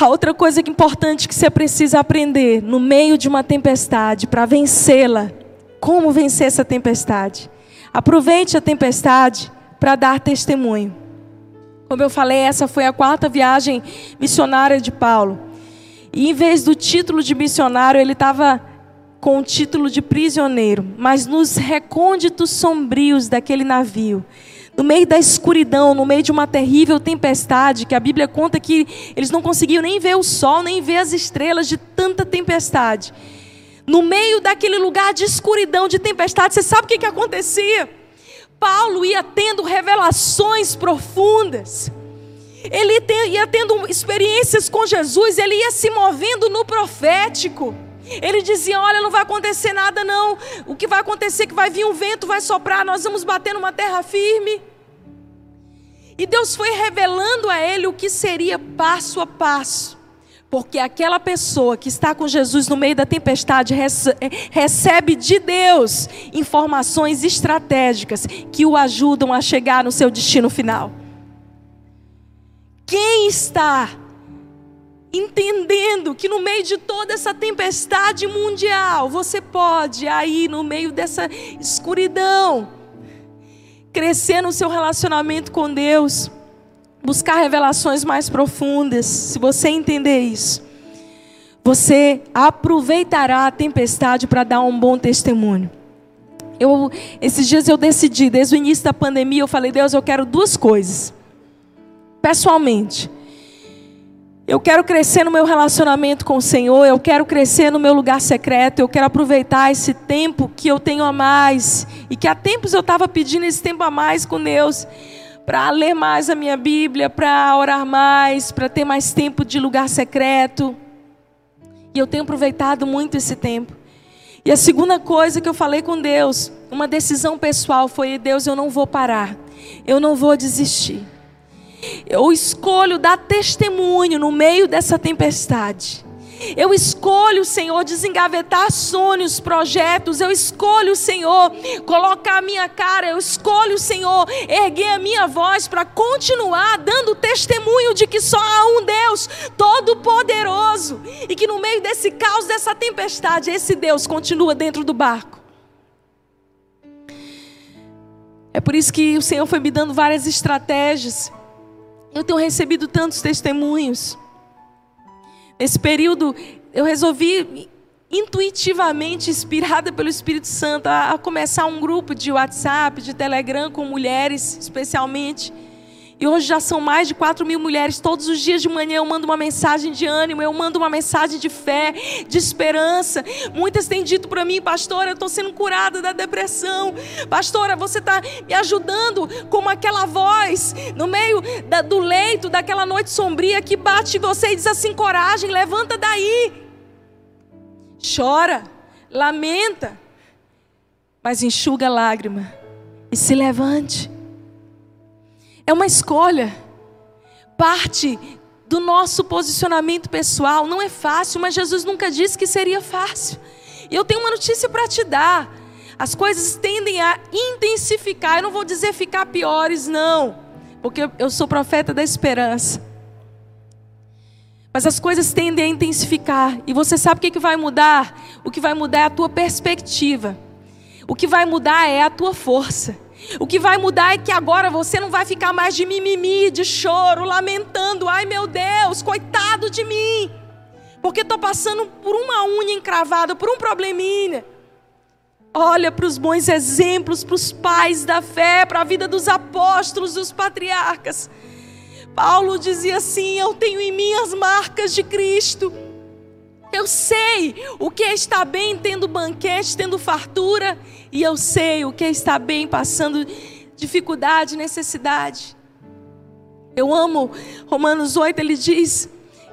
[SPEAKER 6] A outra coisa é importante que você precisa aprender no meio de uma tempestade para vencê-la, como vencer essa tempestade? Aproveite a tempestade para dar testemunho. Como eu falei, essa foi a quarta viagem missionária de Paulo. E em vez do título de missionário, ele estava com o título de prisioneiro. Mas nos recônditos sombrios daquele navio, no meio da escuridão, no meio de uma terrível tempestade, que a Bíblia conta que eles não conseguiam nem ver o sol, nem ver as estrelas de tanta tempestade. No meio daquele lugar de escuridão, de tempestade, você sabe o que, que acontecia? Paulo ia tendo revelações profundas. Ele ia tendo experiências com Jesus, ele ia se movendo no profético. Ele dizia: Olha, não vai acontecer nada, não. O que vai acontecer é que vai vir um vento, vai soprar, nós vamos bater numa terra firme. E Deus foi revelando a ele o que seria passo a passo. Porque aquela pessoa que está com Jesus no meio da tempestade recebe de Deus informações estratégicas que o ajudam a chegar no seu destino final. Quem está entendendo que no meio de toda essa tempestade mundial, você pode aí no meio dessa escuridão crescer no seu relacionamento com Deus, buscar revelações mais profundas. Se você entender isso, você aproveitará a tempestade para dar um bom testemunho. Eu, esses dias eu decidi, desde o início da pandemia, eu falei, Deus, eu quero duas coisas. Pessoalmente, eu quero crescer no meu relacionamento com o Senhor, eu quero crescer no meu lugar secreto, eu quero aproveitar esse tempo que eu tenho a mais e que há tempos eu estava pedindo esse tempo a mais com Deus, para ler mais a minha Bíblia, para orar mais, para ter mais tempo de lugar secreto. E eu tenho aproveitado muito esse tempo. E a segunda coisa que eu falei com Deus, uma decisão pessoal, foi: Deus, eu não vou parar, eu não vou desistir. Eu escolho dar testemunho no meio dessa tempestade. Eu escolho, Senhor, desengavetar sonhos, projetos. Eu escolho, Senhor, colocar a minha cara. Eu escolho, Senhor, erguer a minha voz para continuar dando testemunho de que só há um Deus todo-poderoso e que no meio desse caos, dessa tempestade, esse Deus continua dentro do barco. É por isso que o Senhor foi me dando várias estratégias. Eu tenho recebido tantos testemunhos. Nesse período, eu resolvi intuitivamente, inspirada pelo Espírito Santo, a, a começar um grupo de WhatsApp, de Telegram com mulheres, especialmente e hoje já são mais de 4 mil mulheres. Todos os dias de manhã eu mando uma mensagem de ânimo, eu mando uma mensagem de fé, de esperança. Muitas têm dito para mim, pastora, eu estou sendo curada da depressão. Pastora, você está me ajudando como aquela voz no meio da, do leito, daquela noite sombria que bate em você e diz assim: coragem, levanta daí. Chora, lamenta, mas enxuga a lágrima e se levante. É uma escolha. Parte do nosso posicionamento pessoal. Não é fácil, mas Jesus nunca disse que seria fácil. E eu tenho uma notícia para te dar. As coisas tendem a intensificar. Eu não vou dizer ficar piores, não. Porque eu sou profeta da esperança. Mas as coisas tendem a intensificar. E você sabe o que vai mudar? O que vai mudar é a tua perspectiva. O que vai mudar é a tua força. O que vai mudar é que agora você não vai ficar mais de mimimi, de choro, lamentando. Ai meu Deus, coitado de mim. Porque estou passando por uma unha encravada, por um probleminha. Olha para os bons exemplos, para os pais da fé, para a vida dos apóstolos, dos patriarcas. Paulo dizia assim: Eu tenho em mim as marcas de Cristo. Eu sei o que é estar bem tendo banquete, tendo fartura, e eu sei o que é estar bem passando dificuldade, necessidade. Eu amo Romanos 8, ele diz: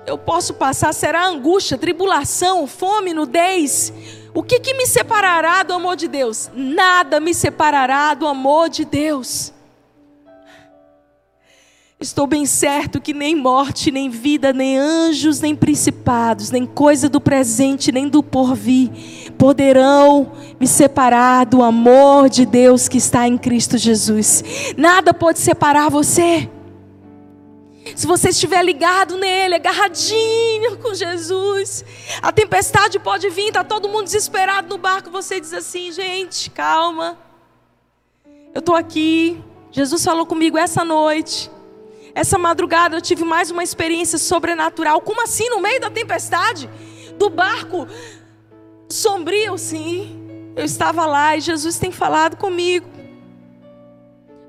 [SPEAKER 6] Eu posso passar, será angústia, tribulação, fome, nudez. O que, que me separará do amor de Deus? Nada me separará do amor de Deus. Estou bem certo que nem morte, nem vida, nem anjos, nem principados, nem coisa do presente, nem do porvir poderão me separar do amor de Deus que está em Cristo Jesus. Nada pode separar você. Se você estiver ligado nele, agarradinho com Jesus, a tempestade pode vir, está todo mundo desesperado no barco. Você diz assim: gente, calma. Eu estou aqui. Jesus falou comigo essa noite. Essa madrugada eu tive mais uma experiência sobrenatural. Como assim, no meio da tempestade? Do barco sombrio, sim. Eu estava lá e Jesus tem falado comigo.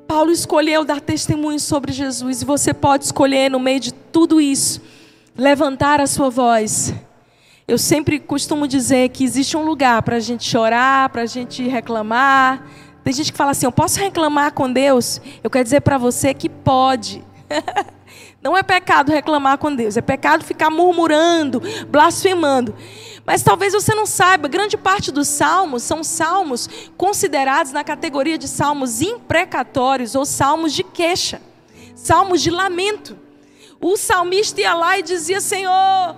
[SPEAKER 6] Paulo escolheu dar testemunho sobre Jesus e você pode escolher no meio de tudo isso levantar a sua voz. Eu sempre costumo dizer que existe um lugar para a gente chorar, para a gente reclamar. Tem gente que fala assim: Eu posso reclamar com Deus? Eu quero dizer para você que pode. Não é pecado reclamar com Deus, é pecado ficar murmurando, blasfemando. Mas talvez você não saiba, grande parte dos salmos são salmos considerados na categoria de salmos imprecatórios ou salmos de queixa, salmos de lamento. O salmista ia lá e dizia: Senhor,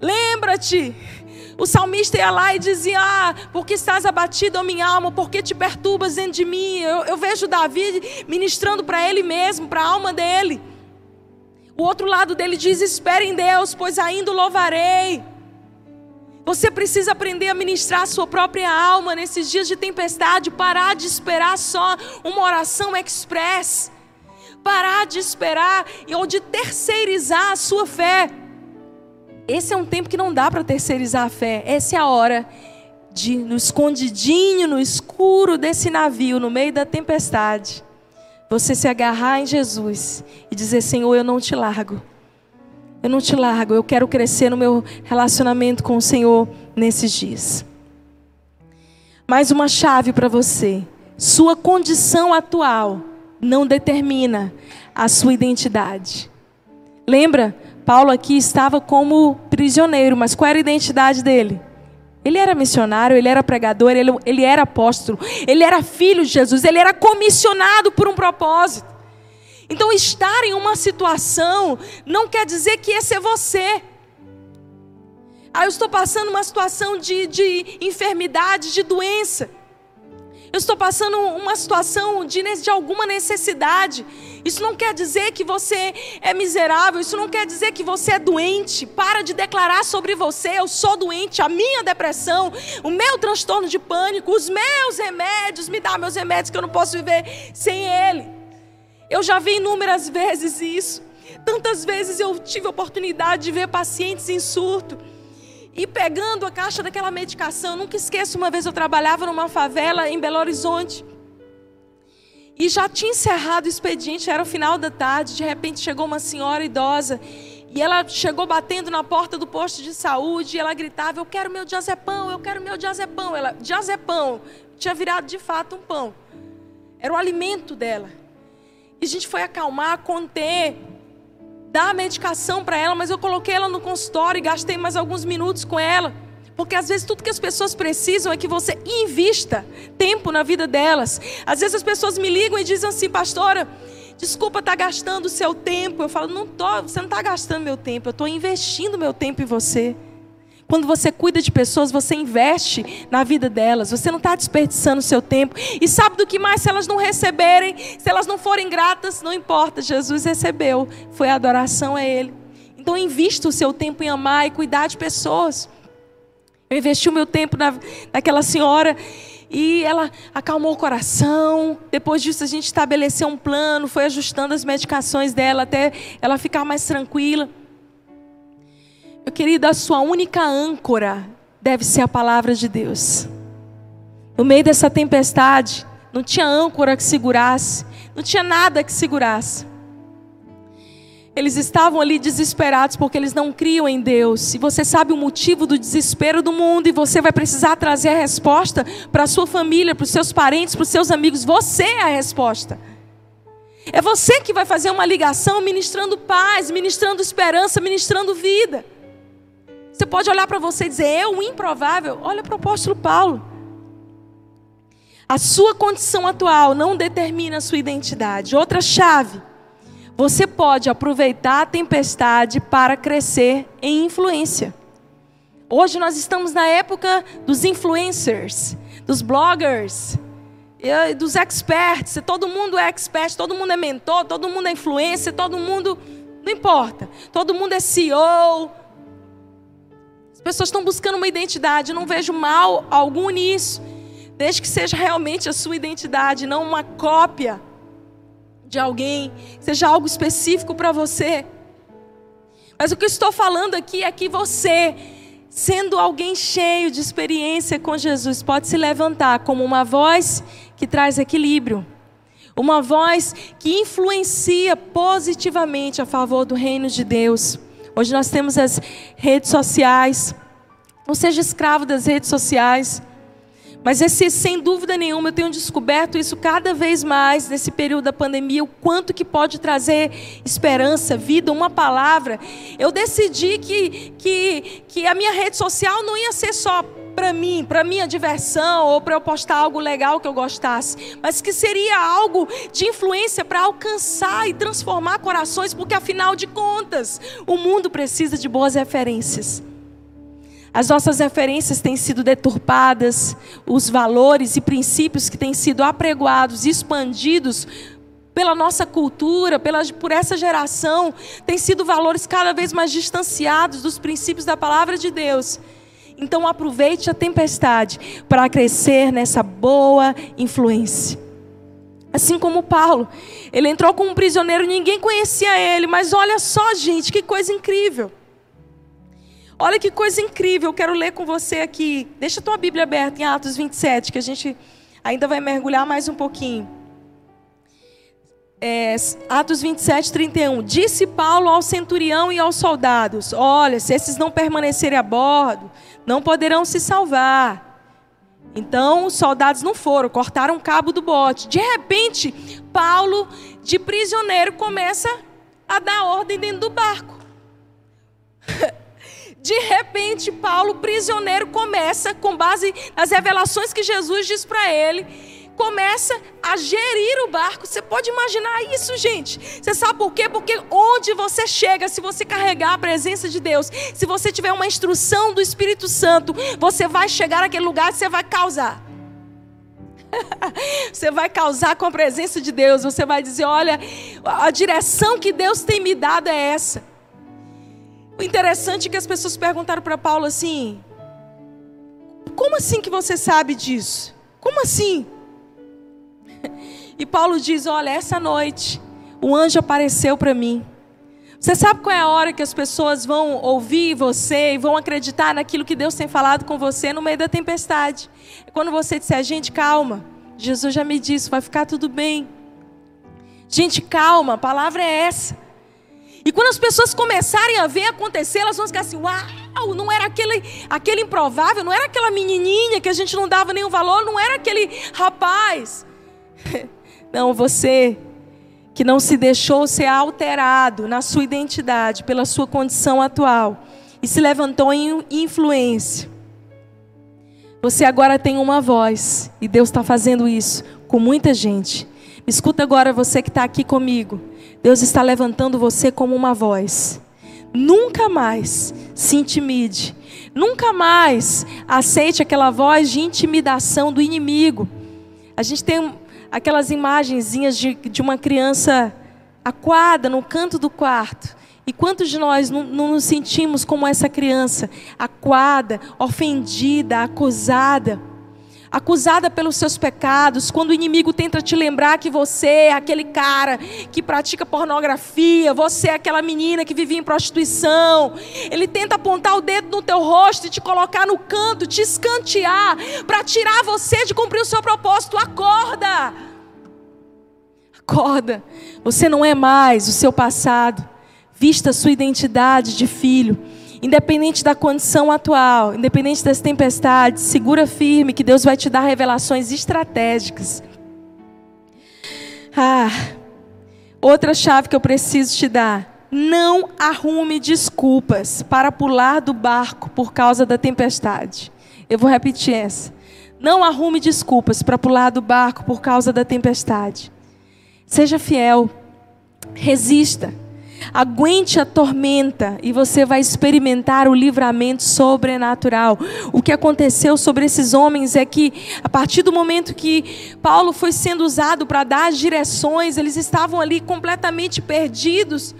[SPEAKER 6] lembra-te. O salmista ia lá e dizia: Ah, porque estás abatido, minha alma, porque te perturbas dentro de mim. Eu, eu vejo Davi ministrando para ele mesmo, para a alma dele. O outro lado dele diz: Espere em Deus, pois ainda o louvarei. Você precisa aprender a ministrar a sua própria alma nesses dias de tempestade, parar de esperar só uma oração express. Parar de esperar ou de terceirizar a sua fé. Esse é um tempo que não dá para terceirizar a fé. Essa é a hora de, no escondidinho, no escuro desse navio, no meio da tempestade, você se agarrar em Jesus e dizer: Senhor, eu não te largo. Eu não te largo, eu quero crescer no meu relacionamento com o Senhor nesses dias. Mais uma chave para você. Sua condição atual não determina a sua identidade. Lembra? Paulo aqui estava como prisioneiro, mas qual era a identidade dele? Ele era missionário, ele era pregador, ele, ele era apóstolo, ele era filho de Jesus, ele era comissionado por um propósito. Então, estar em uma situação não quer dizer que esse é você. Ah, eu estou passando uma situação de, de enfermidade, de doença. Eu estou passando uma situação de, de alguma necessidade. Isso não quer dizer que você é miserável, isso não quer dizer que você é doente. Para de declarar sobre você: eu sou doente, a minha depressão, o meu transtorno de pânico, os meus remédios, me dá meus remédios que eu não posso viver sem ele. Eu já vi inúmeras vezes isso. Tantas vezes eu tive a oportunidade de ver pacientes em surto. E pegando a caixa daquela medicação, nunca esqueço, uma vez eu trabalhava numa favela em Belo Horizonte. E já tinha encerrado o expediente, era o final da tarde. De repente chegou uma senhora idosa. E ela chegou batendo na porta do posto de saúde. E ela gritava: Eu quero meu diazepão, eu quero meu diazepão. Ela, diazepão, tinha virado de fato um pão. Era o alimento dela. E a gente foi acalmar, conter, dar medicação para ela, mas eu coloquei ela no consultório e gastei mais alguns minutos com ela. Porque às vezes tudo que as pessoas precisam é que você invista tempo na vida delas. Às vezes as pessoas me ligam e dizem assim, pastora, desculpa estar tá gastando o seu tempo. Eu falo, não tô, você não está gastando meu tempo, eu estou investindo meu tempo em você. Quando você cuida de pessoas, você investe na vida delas. Você não está desperdiçando o seu tempo. E sabe do que mais? Se elas não receberem, se elas não forem gratas, não importa. Jesus recebeu. Foi a adoração a Ele. Então invista o seu tempo em amar e cuidar de pessoas. Eu investi o meu tempo na, naquela senhora e ela acalmou o coração. Depois disso, a gente estabeleceu um plano, foi ajustando as medicações dela até ela ficar mais tranquila. Meu querido, a sua única âncora deve ser a palavra de Deus. No meio dessa tempestade, não tinha âncora que segurasse, não tinha nada que segurasse. Eles estavam ali desesperados porque eles não criam em Deus. E você sabe o motivo do desespero do mundo e você vai precisar trazer a resposta para a sua família, para os seus parentes, para os seus amigos. Você é a resposta. É você que vai fazer uma ligação ministrando paz, ministrando esperança, ministrando vida. Você pode olhar para você e dizer, eu, improvável. Olha para o apóstolo Paulo. A sua condição atual não determina a sua identidade. Outra chave. você pode aproveitar a tempestade para crescer em influência. Hoje nós estamos na época dos influencers, dos bloggers, dos experts. Todo mundo é expert, todo mundo é mentor, todo mundo é influencer, todo mundo. Não importa. Todo mundo é CEO. As pessoas estão buscando uma identidade. Não vejo mal algum nisso. Desde que seja realmente a sua identidade, não uma cópia de alguém, seja algo específico para você. Mas o que eu estou falando aqui é que você, sendo alguém cheio de experiência com Jesus, pode se levantar como uma voz que traz equilíbrio. Uma voz que influencia positivamente a favor do reino de Deus. Hoje nós temos as redes sociais. Não seja escravo das redes sociais. Mas esse, sem dúvida nenhuma, eu tenho descoberto isso cada vez mais nesse período da pandemia, o quanto que pode trazer esperança, vida, uma palavra. Eu decidi que, que, que a minha rede social não ia ser só para mim, para minha diversão ou para eu postar algo legal que eu gostasse, mas que seria algo de influência para alcançar e transformar corações, porque afinal de contas, o mundo precisa de boas referências. As nossas referências têm sido deturpadas, os valores e princípios que têm sido apregoados, expandidos pela nossa cultura, pela, por essa geração, têm sido valores cada vez mais distanciados dos princípios da palavra de Deus. Então aproveite a tempestade para crescer nessa boa influência. Assim como Paulo, ele entrou como um prisioneiro, ninguém conhecia ele, mas olha só, gente, que coisa incrível. Olha que coisa incrível, eu quero ler com você aqui. Deixa a tua Bíblia aberta em Atos 27, que a gente ainda vai mergulhar mais um pouquinho. É, Atos 27, 31. Disse Paulo ao centurião e aos soldados: Olha, se esses não permanecerem a bordo, não poderão se salvar. Então os soldados não foram, cortaram o cabo do bote. De repente, Paulo, de prisioneiro, começa a dar ordem dentro do barco. De repente, Paulo, prisioneiro, começa, com base nas revelações que Jesus diz para ele, começa a gerir o barco. Você pode imaginar isso, gente? Você sabe por quê? Porque onde você chega, se você carregar a presença de Deus, se você tiver uma instrução do Espírito Santo, você vai chegar naquele lugar e você vai causar. você vai causar com a presença de Deus. Você vai dizer: olha, a direção que Deus tem me dado é essa. O interessante é que as pessoas perguntaram para Paulo assim: como assim que você sabe disso? Como assim? E Paulo diz: Olha, essa noite o anjo apareceu para mim. Você sabe qual é a hora que as pessoas vão ouvir você e vão acreditar naquilo que Deus tem falado com você no meio da tempestade? É quando você disser: Gente, calma. Jesus já me disse, vai ficar tudo bem. Gente, calma, a palavra é essa. E quando as pessoas começarem a ver acontecer, elas vão ficar assim: Uau, não era aquele, aquele improvável, não era aquela menininha que a gente não dava nenhum valor, não era aquele rapaz. Não, você que não se deixou ser alterado na sua identidade pela sua condição atual e se levantou em influência. Você agora tem uma voz e Deus está fazendo isso com muita gente. Escuta agora você que está aqui comigo. Deus está levantando você como uma voz. Nunca mais se intimide. Nunca mais aceite aquela voz de intimidação do inimigo. A gente tem aquelas imagenzinhas de, de uma criança aquada no canto do quarto. E quantos de nós não, não nos sentimos como essa criança, aquada, ofendida, acusada? Acusada pelos seus pecados, quando o inimigo tenta te lembrar que você é aquele cara que pratica pornografia, você é aquela menina que vivia em prostituição, ele tenta apontar o dedo no teu rosto e te colocar no canto, te escantear, para tirar você de cumprir o seu propósito. Acorda! Acorda! Você não é mais o seu passado. Vista a sua identidade de filho. Independente da condição atual, independente das tempestades, segura firme que Deus vai te dar revelações estratégicas. Ah, outra chave que eu preciso te dar. Não arrume desculpas para pular do barco por causa da tempestade. Eu vou repetir essa. Não arrume desculpas para pular do barco por causa da tempestade. Seja fiel. Resista. Aguente a tormenta e você vai experimentar o livramento sobrenatural. O que aconteceu sobre esses homens é que, a partir do momento que Paulo foi sendo usado para dar as direções, eles estavam ali completamente perdidos,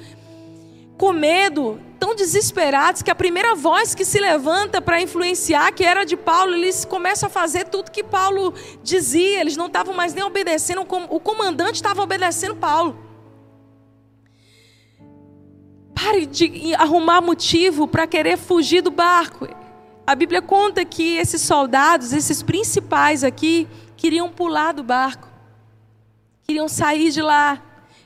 [SPEAKER 6] com medo, tão desesperados, que a primeira voz que se levanta para influenciar, que era de Paulo, eles começam a fazer tudo que Paulo dizia, eles não estavam mais nem obedecendo, o comandante estava obedecendo Paulo. Pare de arrumar motivo para querer fugir do barco. A Bíblia conta que esses soldados, esses principais aqui, queriam pular do barco, queriam sair de lá.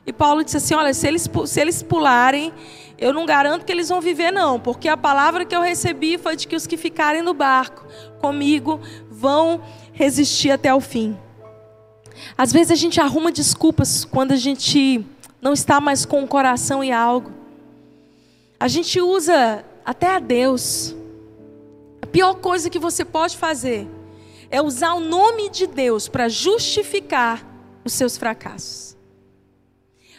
[SPEAKER 6] E Paulo disse assim: Olha, se eles, se eles pularem, eu não garanto que eles vão viver, não, porque a palavra que eu recebi foi de que os que ficarem no barco comigo vão resistir até o fim. Às vezes a gente arruma desculpas quando a gente não está mais com o coração em algo. A gente usa até a Deus. A pior coisa que você pode fazer é usar o nome de Deus para justificar os seus fracassos.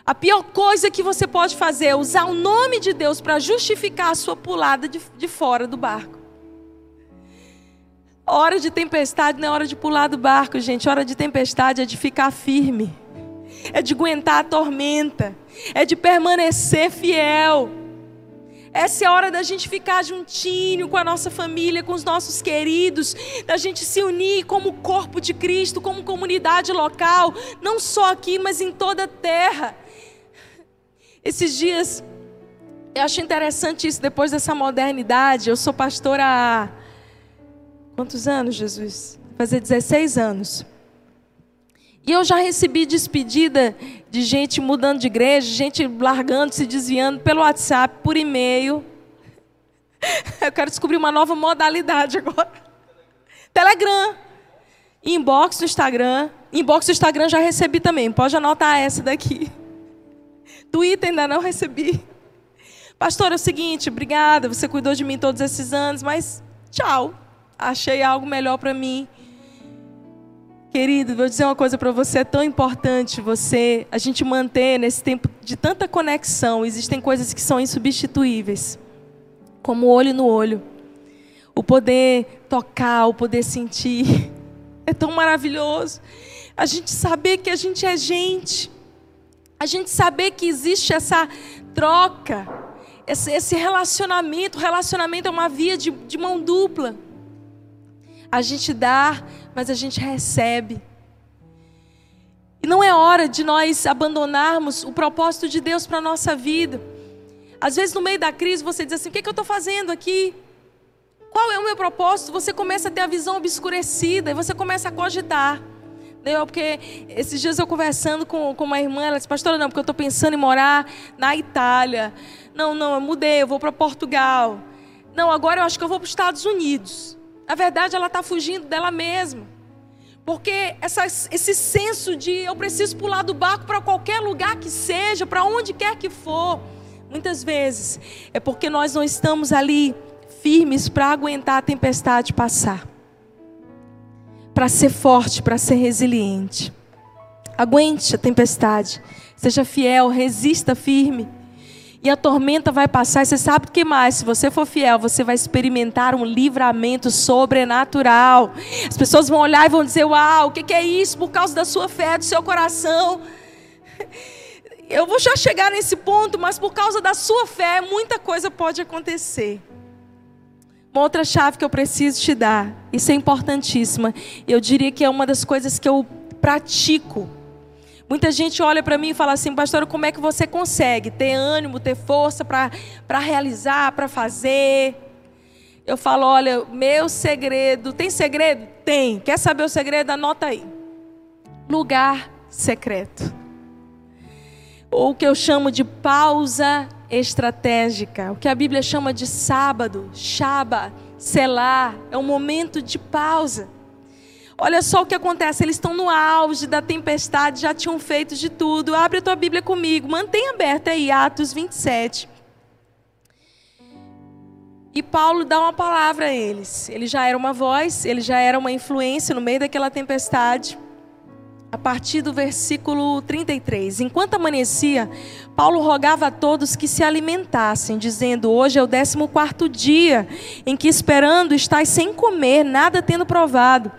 [SPEAKER 6] A pior coisa que você pode fazer é usar o nome de Deus para justificar a sua pulada de, de fora do barco. Hora de tempestade não é hora de pular do barco, gente. Hora de tempestade é de ficar firme, é de aguentar a tormenta, é de permanecer fiel. Essa é a hora da gente ficar juntinho com a nossa família, com os nossos queridos, da gente se unir como corpo de Cristo, como comunidade local, não só aqui, mas em toda a terra. Esses dias, eu acho interessante isso, depois dessa modernidade, eu sou pastora há. Quantos anos, Jesus? Fazer 16 anos. E eu já recebi despedida de gente mudando de igreja, gente largando, se desviando pelo WhatsApp, por e-mail. Eu quero descobrir uma nova modalidade agora. Telegram. Inbox do Instagram. Inbox do Instagram já recebi também. Pode anotar essa daqui. Twitter ainda não recebi. Pastor, é o seguinte, obrigada, você cuidou de mim todos esses anos, mas tchau. Achei algo melhor para mim. Querido, vou dizer uma coisa para você, é tão importante você, a gente manter nesse tempo de tanta conexão, existem coisas que são insubstituíveis, como olho no olho. O poder tocar, o poder sentir, é tão maravilhoso. A gente saber que a gente é gente, a gente saber que existe essa troca, esse, relacionamento. O relacionamento é uma via de, de mão dupla. A gente dá mas a gente recebe. E não é hora de nós abandonarmos o propósito de Deus para a nossa vida. Às vezes, no meio da crise, você diz assim: o que, é que eu estou fazendo aqui? Qual é o meu propósito? Você começa a ter a visão obscurecida e você começa a cogitar. Entendeu? Porque esses dias eu conversando com, com uma irmã, ela disse, pastora, não, porque eu estou pensando em morar na Itália. Não, não, eu mudei, eu vou para Portugal. Não, agora eu acho que eu vou para os Estados Unidos. Na verdade, ela está fugindo dela mesma. Porque essa, esse senso de eu preciso pular do barco para qualquer lugar que seja, para onde quer que for, muitas vezes é porque nós não estamos ali firmes para aguentar a tempestade passar, para ser forte, para ser resiliente. Aguente a tempestade, seja fiel, resista firme e a tormenta vai passar. E você sabe o que mais? Se você for fiel, você vai experimentar um livramento sobrenatural. As pessoas vão olhar e vão dizer: Uau, o que é isso? Por causa da sua fé, do seu coração. Eu vou já chegar nesse ponto, mas por causa da sua fé, muita coisa pode acontecer. Uma outra chave que eu preciso te dar, isso é importantíssima. Eu diria que é uma das coisas que eu pratico Muita gente olha para mim e fala assim, pastor, como é que você consegue ter ânimo, ter força para realizar, para fazer? Eu falo, olha, meu segredo, tem segredo? Tem. Quer saber o segredo? Anota aí. Lugar secreto. Ou o que eu chamo de pausa estratégica. O que a Bíblia chama de sábado, shaba, selar. É um momento de pausa. Olha só o que acontece, eles estão no auge da tempestade, já tinham feito de tudo. Abre a tua Bíblia comigo, mantenha aberta aí, Atos 27. E Paulo dá uma palavra a eles. Ele já era uma voz, ele já era uma influência no meio daquela tempestade. a partir do versículo 33. Enquanto amanhecia, Paulo rogava a todos que se alimentassem, dizendo: Hoje é o décimo quarto dia em que, esperando, estáis sem comer, nada tendo provado.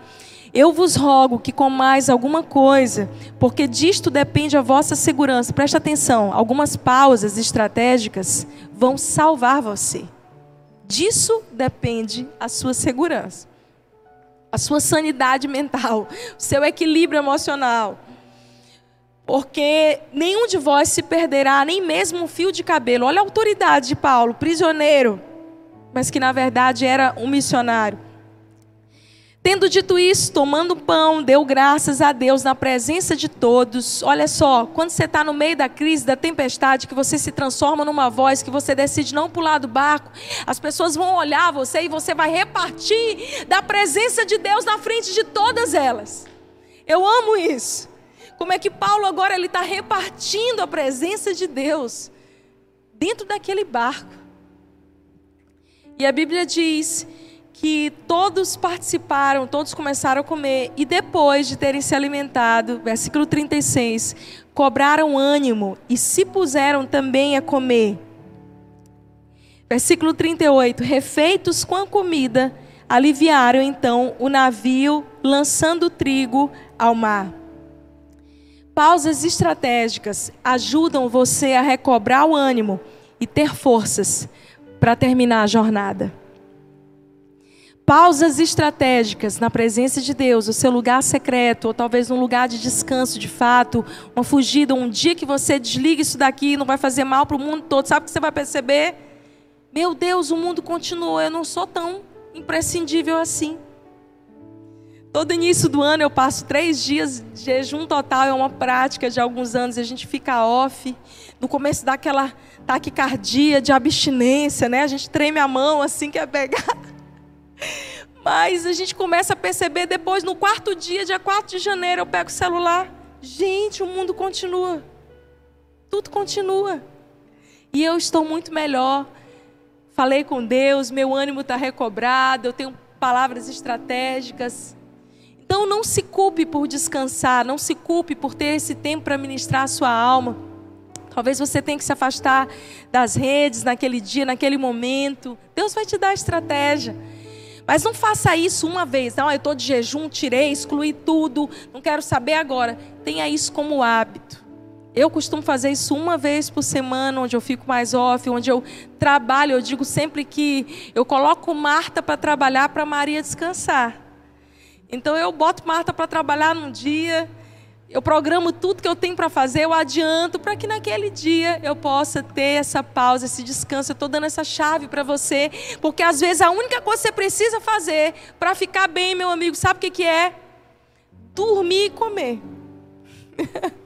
[SPEAKER 6] Eu vos rogo que comais alguma coisa, porque disto depende a vossa segurança. Preste atenção, algumas pausas estratégicas vão salvar você. Disso depende a sua segurança a sua sanidade mental, o seu equilíbrio emocional. Porque nenhum de vós se perderá, nem mesmo um fio de cabelo. Olha a autoridade de Paulo, prisioneiro, mas que na verdade era um missionário. Tendo dito isso, tomando pão, deu graças a Deus na presença de todos. Olha só, quando você está no meio da crise, da tempestade, que você se transforma numa voz, que você decide não pular do barco, as pessoas vão olhar você e você vai repartir da presença de Deus na frente de todas elas. Eu amo isso. Como é que Paulo agora ele está repartindo a presença de Deus dentro daquele barco? E a Bíblia diz que todos participaram, todos começaram a comer, e depois de terem se alimentado, versículo 36, cobraram ânimo e se puseram também a comer. Versículo 38, refeitos com a comida, aliviaram então o navio, lançando trigo ao mar. Pausas estratégicas ajudam você a recobrar o ânimo e ter forças para terminar a jornada. Pausas estratégicas na presença de Deus, o seu lugar secreto, ou talvez um lugar de descanso de fato, uma fugida, um dia que você desliga isso daqui, não vai fazer mal para o mundo todo, sabe o que você vai perceber? Meu Deus, o mundo continua, eu não sou tão imprescindível assim. Todo início do ano eu passo três dias de jejum total, é uma prática de alguns anos, a gente fica off. No começo dá aquela taquicardia de abstinência, né? A gente treme a mão assim, quer pegar. Mas a gente começa a perceber depois, no quarto dia, dia 4 de janeiro, eu pego o celular. Gente, o mundo continua. Tudo continua. E eu estou muito melhor. Falei com Deus, meu ânimo está recobrado, eu tenho palavras estratégicas. Então não se culpe por descansar, não se culpe por ter esse tempo para ministrar a sua alma. Talvez você tenha que se afastar das redes naquele dia, naquele momento. Deus vai te dar estratégia. Mas não faça isso uma vez. Não, eu estou de jejum, tirei, excluí tudo, não quero saber agora. Tenha isso como hábito. Eu costumo fazer isso uma vez por semana, onde eu fico mais off, onde eu trabalho. Eu digo sempre que eu coloco Marta para trabalhar para Maria descansar. Então eu boto Marta para trabalhar num dia, eu programo tudo que eu tenho para fazer, eu adianto para que naquele dia eu possa ter essa pausa, esse descanso. Eu estou dando essa chave para você, porque às vezes a única coisa que você precisa fazer para ficar bem, meu amigo, sabe o que, que é? Dormir e comer.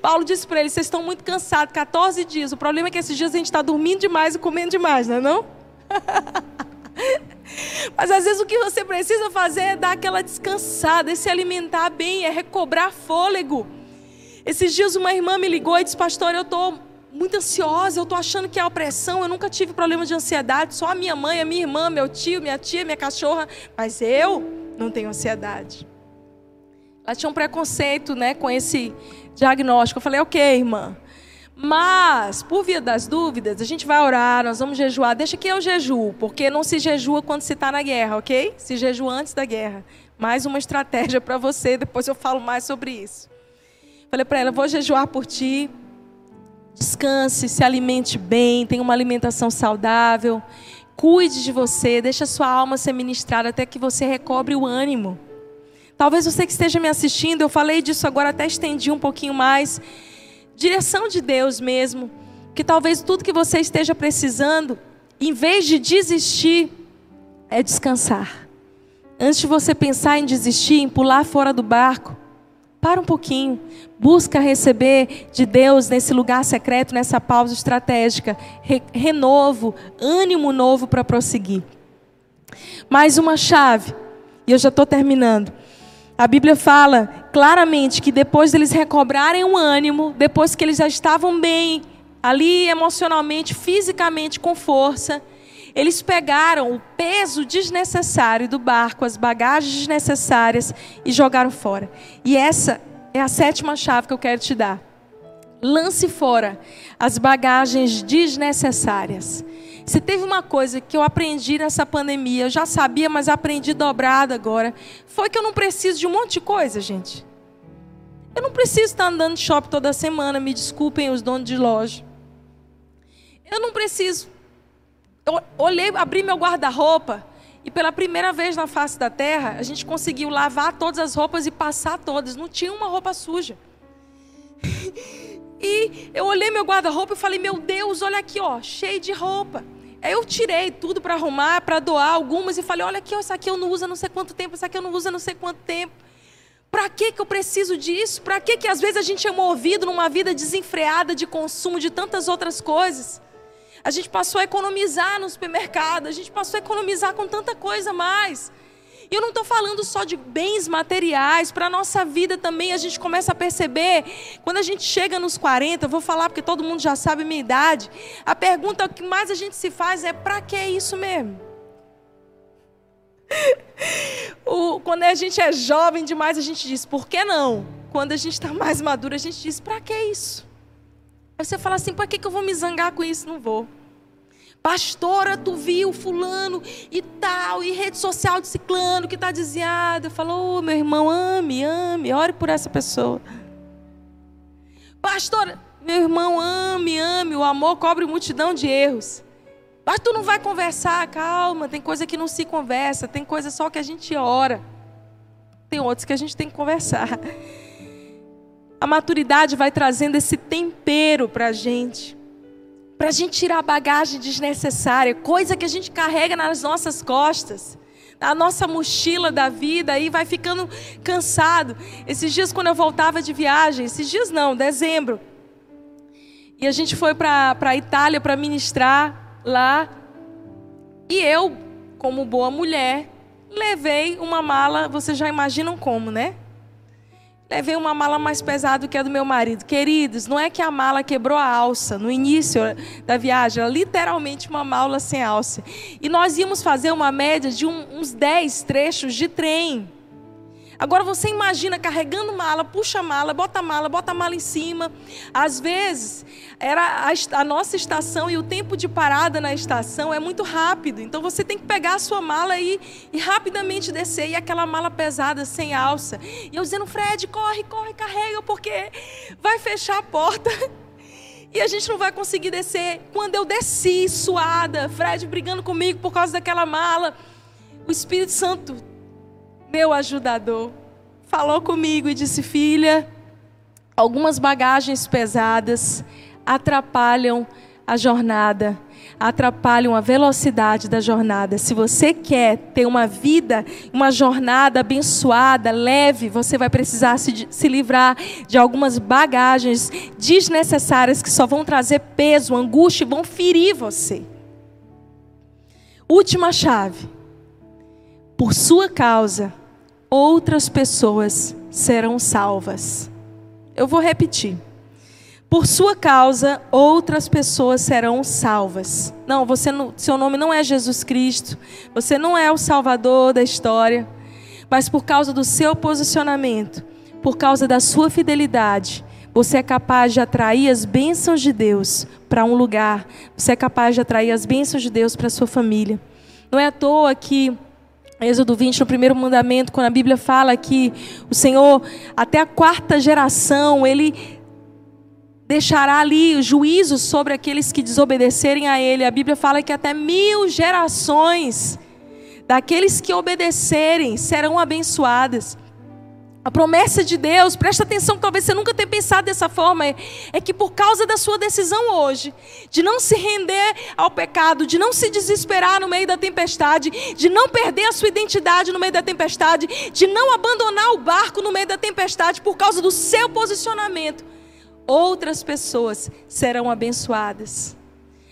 [SPEAKER 6] Paulo disse para eles: vocês estão muito cansados, 14 dias. O problema é que esses dias a gente está dormindo demais e comendo demais, não é? Não? Mas às vezes o que você precisa fazer é dar aquela descansada, é se alimentar bem, é recobrar fôlego. Esses dias uma irmã me ligou e disse: Pastor, eu estou muito ansiosa, eu estou achando que é opressão, eu nunca tive problema de ansiedade, só a minha mãe, a minha irmã, meu tio, minha tia, minha cachorra, mas eu não tenho ansiedade. Ela tinha um preconceito né, com esse diagnóstico. Eu falei: Ok, irmã. Mas, por via das dúvidas, a gente vai orar, nós vamos jejuar. Deixa que eu jejuo, porque não se jejua quando se está na guerra, ok? Se jejua antes da guerra. Mais uma estratégia para você, depois eu falo mais sobre isso. Falei para ela: vou jejuar por ti. Descanse, se alimente bem, tenha uma alimentação saudável. Cuide de você, deixa a sua alma ser ministrada até que você recobre o ânimo. Talvez você que esteja me assistindo, eu falei disso agora, até estendi um pouquinho mais direção de Deus mesmo. Que talvez tudo que você esteja precisando, em vez de desistir, é descansar. Antes de você pensar em desistir, em pular fora do barco, para um pouquinho. Busca receber de Deus nesse lugar secreto, nessa pausa estratégica, re renovo, ânimo novo para prosseguir. Mais uma chave, e eu já estou terminando. A Bíblia fala claramente que depois deles recobrarem o ânimo, depois que eles já estavam bem, ali emocionalmente, fisicamente com força, eles pegaram o peso desnecessário do barco, as bagagens desnecessárias e jogaram fora. E essa é a sétima chave que eu quero te dar. Lance fora as bagagens desnecessárias. Se teve uma coisa que eu aprendi nessa pandemia, eu já sabia, mas aprendi dobrado agora, foi que eu não preciso de um monte de coisa, gente. Eu não preciso estar andando de shopping toda semana, me desculpem os donos de loja. Eu não preciso. Eu olhei, abri meu guarda-roupa e pela primeira vez na face da terra, a gente conseguiu lavar todas as roupas e passar todas. Não tinha uma roupa suja. E eu olhei meu guarda-roupa e falei: Meu Deus, olha aqui, ó, cheio de roupa. Aí eu tirei tudo para arrumar, para doar algumas e falei: Olha aqui, essa aqui eu não uso há não sei quanto tempo, essa aqui eu não uso há não sei quanto tempo. Para que, que eu preciso disso? Para que, que às vezes a gente é movido numa vida desenfreada de consumo de tantas outras coisas? A gente passou a economizar no supermercado, a gente passou a economizar com tanta coisa mais. E eu não estou falando só de bens materiais, para a nossa vida também a gente começa a perceber, quando a gente chega nos 40, eu vou falar porque todo mundo já sabe a minha idade, a pergunta que mais a gente se faz é: para que isso mesmo? o, quando a gente é jovem demais, a gente diz: por que não? Quando a gente está mais maduro, a gente diz: para que isso? Aí você fala assim: para que, que eu vou me zangar com isso? Não vou. Pastora, tu viu fulano e tal, e rede social de ciclano que está desviada. Falou, oh, meu irmão, ame, ame, ore por essa pessoa. Pastora, meu irmão, ame, ame, o amor cobre multidão de erros. Mas tu não vai conversar, calma, tem coisa que não se conversa, tem coisa só que a gente ora. Tem outros que a gente tem que conversar. A maturidade vai trazendo esse tempero para a gente para a gente tirar a bagagem desnecessária, coisa que a gente carrega nas nossas costas, na nossa mochila da vida, aí vai ficando cansado. Esses dias, quando eu voltava de viagem, esses dias não, dezembro, e a gente foi para a Itália para ministrar lá, e eu, como boa mulher, levei uma mala, vocês já imaginam como, né? Levei uma mala mais pesada do que a do meu marido. Queridos, não é que a mala quebrou a alça no início da viagem, era literalmente uma mala sem alça. E nós íamos fazer uma média de um, uns 10 trechos de trem. Agora você imagina carregando mala, puxa mala, bota mala, bota mala em cima. Às vezes, era a, a, nossa estação e o tempo de parada na estação é muito rápido. Então você tem que pegar a sua mala e, e rapidamente descer. E aquela mala pesada, sem alça. E eu dizendo, Fred, corre, corre, carrega, porque vai fechar a porta. E a gente não vai conseguir descer. Quando eu desci, suada, Fred brigando comigo por causa daquela mala, o Espírito Santo meu ajudador, falou comigo e disse: Filha, algumas bagagens pesadas atrapalham a jornada, atrapalham a velocidade da jornada. Se você quer ter uma vida, uma jornada abençoada, leve, você vai precisar se, se livrar de algumas bagagens desnecessárias que só vão trazer peso, angústia e vão ferir você. Última chave por sua causa, outras pessoas serão salvas. Eu vou repetir. Por sua causa, outras pessoas serão salvas. Não, você não, seu nome não é Jesus Cristo. Você não é o Salvador da história. Mas por causa do seu posicionamento, por causa da sua fidelidade, você é capaz de atrair as bênçãos de Deus para um lugar. Você é capaz de atrair as bênçãos de Deus para sua família. Não é à toa que Êxodo 20, no primeiro mandamento, quando a Bíblia fala que o Senhor, até a quarta geração, Ele deixará ali o juízo sobre aqueles que desobedecerem a Ele. A Bíblia fala que até mil gerações daqueles que obedecerem serão abençoadas. A promessa de Deus, presta atenção, talvez você nunca tenha pensado dessa forma, é, é, que por causa da sua decisão hoje, de não se render ao pecado, de não se desesperar no meio da tempestade, de não perder a sua identidade no meio da tempestade, de não abandonar o barco no meio da tempestade, por causa do seu posicionamento, outras pessoas serão abençoadas.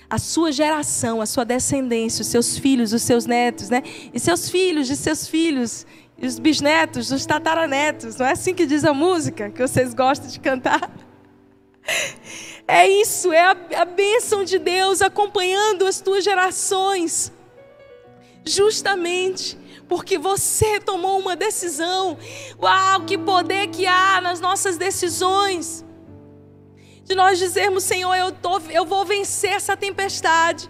[SPEAKER 6] A sua geração, a sua descendência, os seus filhos, os seus netos, né? E seus filhos de seus filhos os bisnetos, os tataranetos. Não é assim que diz a música que vocês gostam de cantar? É isso, é a, a bênção de Deus acompanhando as tuas gerações. Justamente porque você tomou uma decisão. Uau, que poder que há nas nossas decisões. De nós dizermos, Senhor, eu, tô, eu vou vencer essa tempestade.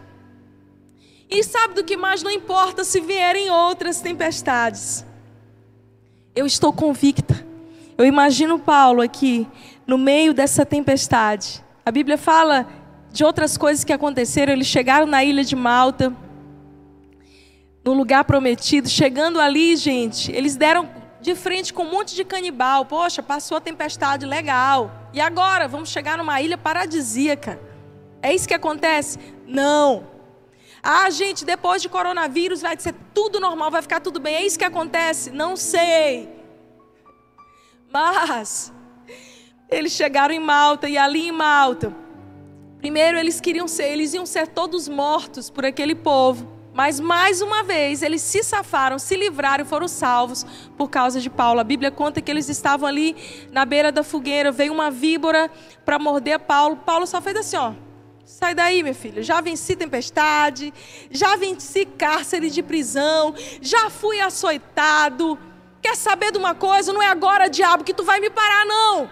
[SPEAKER 6] E sabe do que mais? Não importa se vierem outras tempestades. Eu estou convicta. Eu imagino Paulo aqui, no meio dessa tempestade. A Bíblia fala de outras coisas que aconteceram. Eles chegaram na ilha de Malta no lugar prometido. Chegando ali, gente, eles deram de frente com um monte de canibal. Poxa, passou a tempestade, legal. E agora? Vamos chegar numa ilha paradisíaca. É isso que acontece? Não. Ah, gente, depois de coronavírus vai ser tudo normal, vai ficar tudo bem. É isso que acontece? Não sei. Mas eles chegaram em Malta e ali em Malta, primeiro eles queriam ser, eles iam ser todos mortos por aquele povo. Mas mais uma vez eles se safaram, se livraram e foram salvos por causa de Paulo. A Bíblia conta que eles estavam ali na beira da fogueira, veio uma víbora para morder Paulo. Paulo só fez assim, ó. Sai daí, meu filho. Já venci tempestade, já venci cárcere de prisão, já fui açoitado. Quer saber de uma coisa? Não é agora, diabo, que tu vai me parar, não.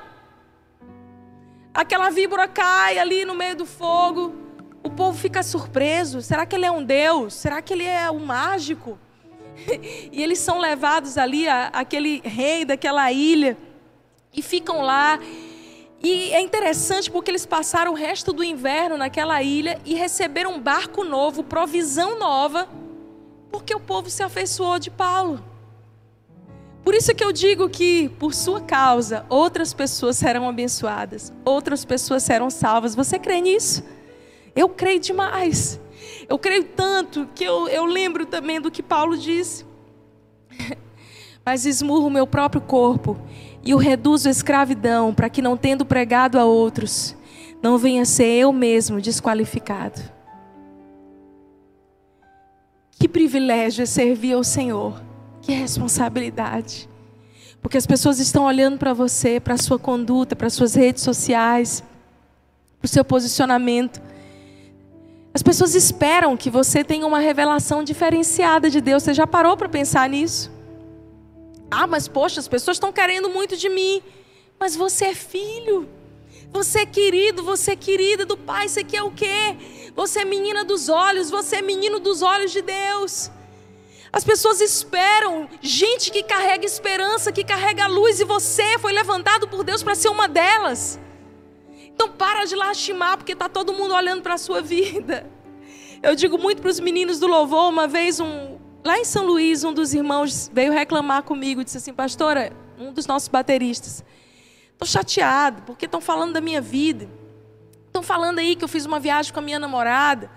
[SPEAKER 6] Aquela víbora cai ali no meio do fogo o povo fica surpreso. Será que ele é um Deus? Será que ele é um mágico? e eles são levados ali, aquele rei daquela ilha, e ficam lá. E é interessante porque eles passaram o resto do inverno naquela ilha e receberam um barco novo, provisão nova, porque o povo se afeiçoou de Paulo. Por isso que eu digo que, por sua causa, outras pessoas serão abençoadas, outras pessoas serão salvas. Você crê nisso? Eu creio demais. Eu creio tanto que eu, eu lembro também do que Paulo disse. Mas esmurro o meu próprio corpo e o reduzo à escravidão, para que, não tendo pregado a outros, não venha ser eu mesmo desqualificado. Que privilégio é servir ao Senhor. Que responsabilidade. Porque as pessoas estão olhando para você, para a sua conduta, para as suas redes sociais, para o seu posicionamento. As pessoas esperam que você tenha uma revelação diferenciada de Deus. Você já parou para pensar nisso? Ah, mas poxa, as pessoas estão querendo muito de mim. Mas você é filho. Você é querido, você é querida do Pai. Você quer o quê? Você é menina dos olhos, você é menino dos olhos de Deus. As pessoas esperam gente que carrega esperança, que carrega luz, e você foi levantado por Deus para ser uma delas. Então para de lastimar, porque está todo mundo olhando para a sua vida. Eu digo muito para os meninos do louvor, uma vez um, lá em São Luís, um dos irmãos veio reclamar comigo, disse assim, pastora, um dos nossos bateristas, estou chateado, porque estão falando da minha vida. Estão falando aí que eu fiz uma viagem com a minha namorada,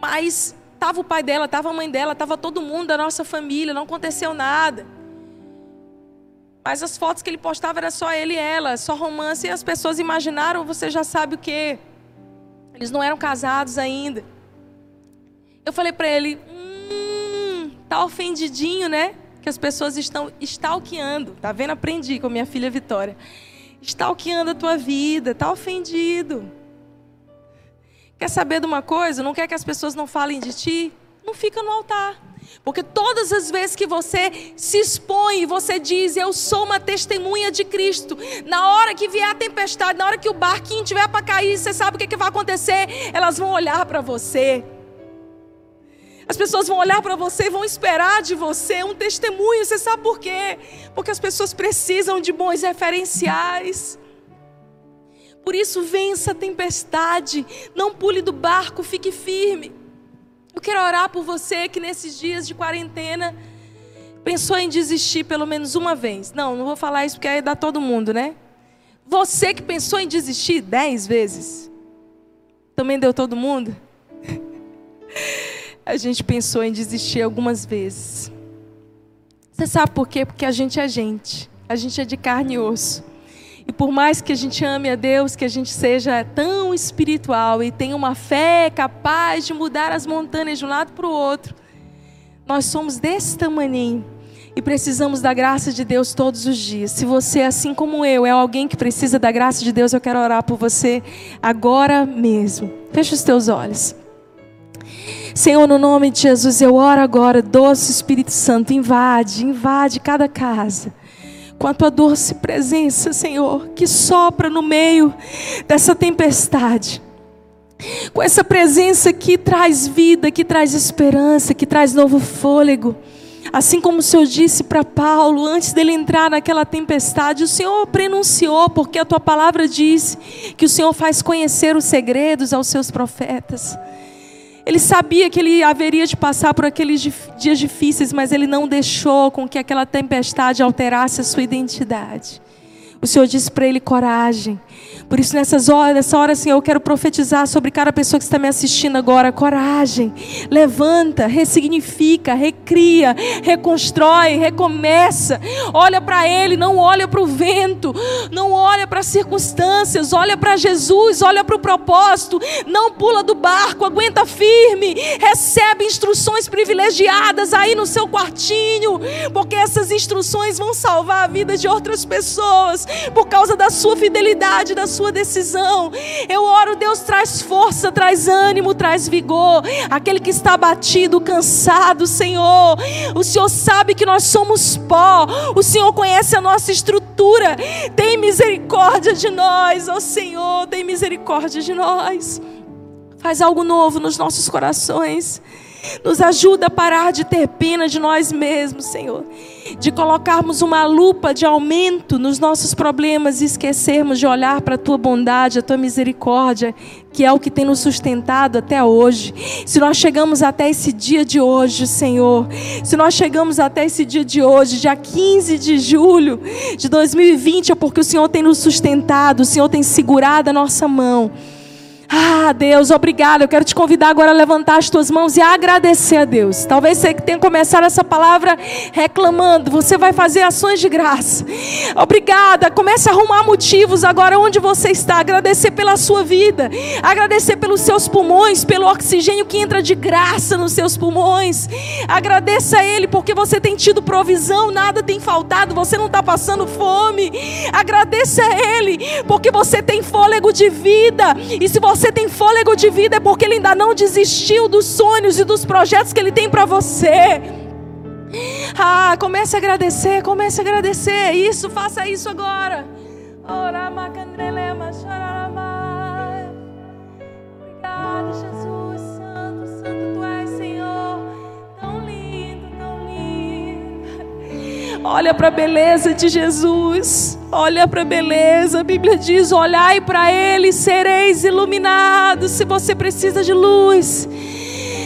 [SPEAKER 6] mas estava o pai dela, estava a mãe dela, estava todo mundo da nossa família, não aconteceu nada. Mas as fotos que ele postava era só ele e ela, só romance, e as pessoas imaginaram, você já sabe o que. Eles não eram casados ainda. Eu falei para ele, tá ofendidinho, né? Que as pessoas estão stalkeando. Tá vendo? Aprendi com minha filha Vitória. Stalkeando a tua vida, tá ofendido. Quer saber de uma coisa? Não quer que as pessoas não falem de ti? Não fica no altar. Porque todas as vezes que você se expõe, você diz: Eu sou uma testemunha de Cristo. Na hora que vier a tempestade, na hora que o barquinho tiver para cair, você sabe o que, que vai acontecer? Elas vão olhar para você. As pessoas vão olhar para você e vão esperar de você um testemunho. Você sabe por quê? Porque as pessoas precisam de bons referenciais. Por isso, vença a tempestade. Não pule do barco, fique firme. Eu quero orar por você que nesses dias de quarentena pensou em desistir pelo menos uma vez. Não, não vou falar isso porque aí dá todo mundo, né? Você que pensou em desistir dez vezes. Também deu todo mundo? A gente pensou em desistir algumas vezes. Você sabe por quê? Porque a gente é gente. A gente é de carne e osso. E por mais que a gente ame a Deus, que a gente seja tão espiritual e tenha uma fé capaz de mudar as montanhas de um lado para o outro, nós somos desse tamanho e precisamos da graça de Deus todos os dias. Se você, assim como eu, é alguém que precisa da graça de Deus, eu quero orar por você agora mesmo. Feche os teus olhos. Senhor, no nome de Jesus, eu oro agora, doce Espírito Santo, invade, invade cada casa. Com a tua doce presença, Senhor, que sopra no meio dessa tempestade. Com essa presença que traz vida, que traz esperança, que traz novo fôlego. Assim como o Senhor disse para Paulo, antes dele entrar naquela tempestade, o Senhor prenunciou, porque a tua palavra diz que o Senhor faz conhecer os segredos aos seus profetas. Ele sabia que ele haveria de passar por aqueles dias difíceis, mas ele não deixou com que aquela tempestade alterasse a sua identidade. O Senhor disse para ele: coragem, por isso, nessas horas, nessa hora, Senhor, eu quero profetizar sobre cada pessoa que está me assistindo agora. Coragem, levanta, ressignifica, recria, reconstrói, recomeça. Olha para Ele, não olha para o vento, não olha para as circunstâncias, olha para Jesus, olha para o propósito. Não pula do barco, aguenta firme, recebe instruções privilegiadas aí no seu quartinho, porque essas instruções vão salvar a vida de outras pessoas por causa da sua fidelidade, da sua decisão. Eu oro, Deus traz força, traz ânimo, traz vigor. Aquele que está abatido, cansado, Senhor. O Senhor sabe que nós somos pó. O Senhor conhece a nossa estrutura. Tem misericórdia de nós, ó Senhor. Tem misericórdia de nós. Faz algo novo nos nossos corações. Nos ajuda a parar de ter pena de nós mesmos, Senhor. De colocarmos uma lupa de aumento nos nossos problemas e esquecermos de olhar para a tua bondade, a tua misericórdia, que é o que tem nos sustentado até hoje. Se nós chegamos até esse dia de hoje, Senhor, se nós chegamos até esse dia de hoje, dia 15 de julho de 2020, é porque o Senhor tem nos sustentado, o Senhor tem segurado a nossa mão. Ah, Deus, obrigado. Eu quero te convidar agora a levantar as tuas mãos e agradecer a Deus. Talvez você tenha começado essa palavra reclamando. Você vai fazer ações de graça. Obrigada. Comece a arrumar motivos agora onde você está. Agradecer pela sua vida. Agradecer pelos seus pulmões, pelo oxigênio que entra de graça nos seus pulmões. Agradeça a Ele porque você tem tido provisão, nada tem faltado, você não está passando fome. Agradeça a Ele porque você tem fôlego de vida. E se você você tem fôlego de vida é porque Ele ainda não desistiu dos sonhos e dos projetos que Ele tem para você. Ah, comece a agradecer, comece a agradecer. Isso, faça isso agora. Obrigada, Jesus. Olha para a beleza de Jesus. Olha para a beleza, a Bíblia diz: olhai para Ele, sereis iluminados. Se você precisa de luz,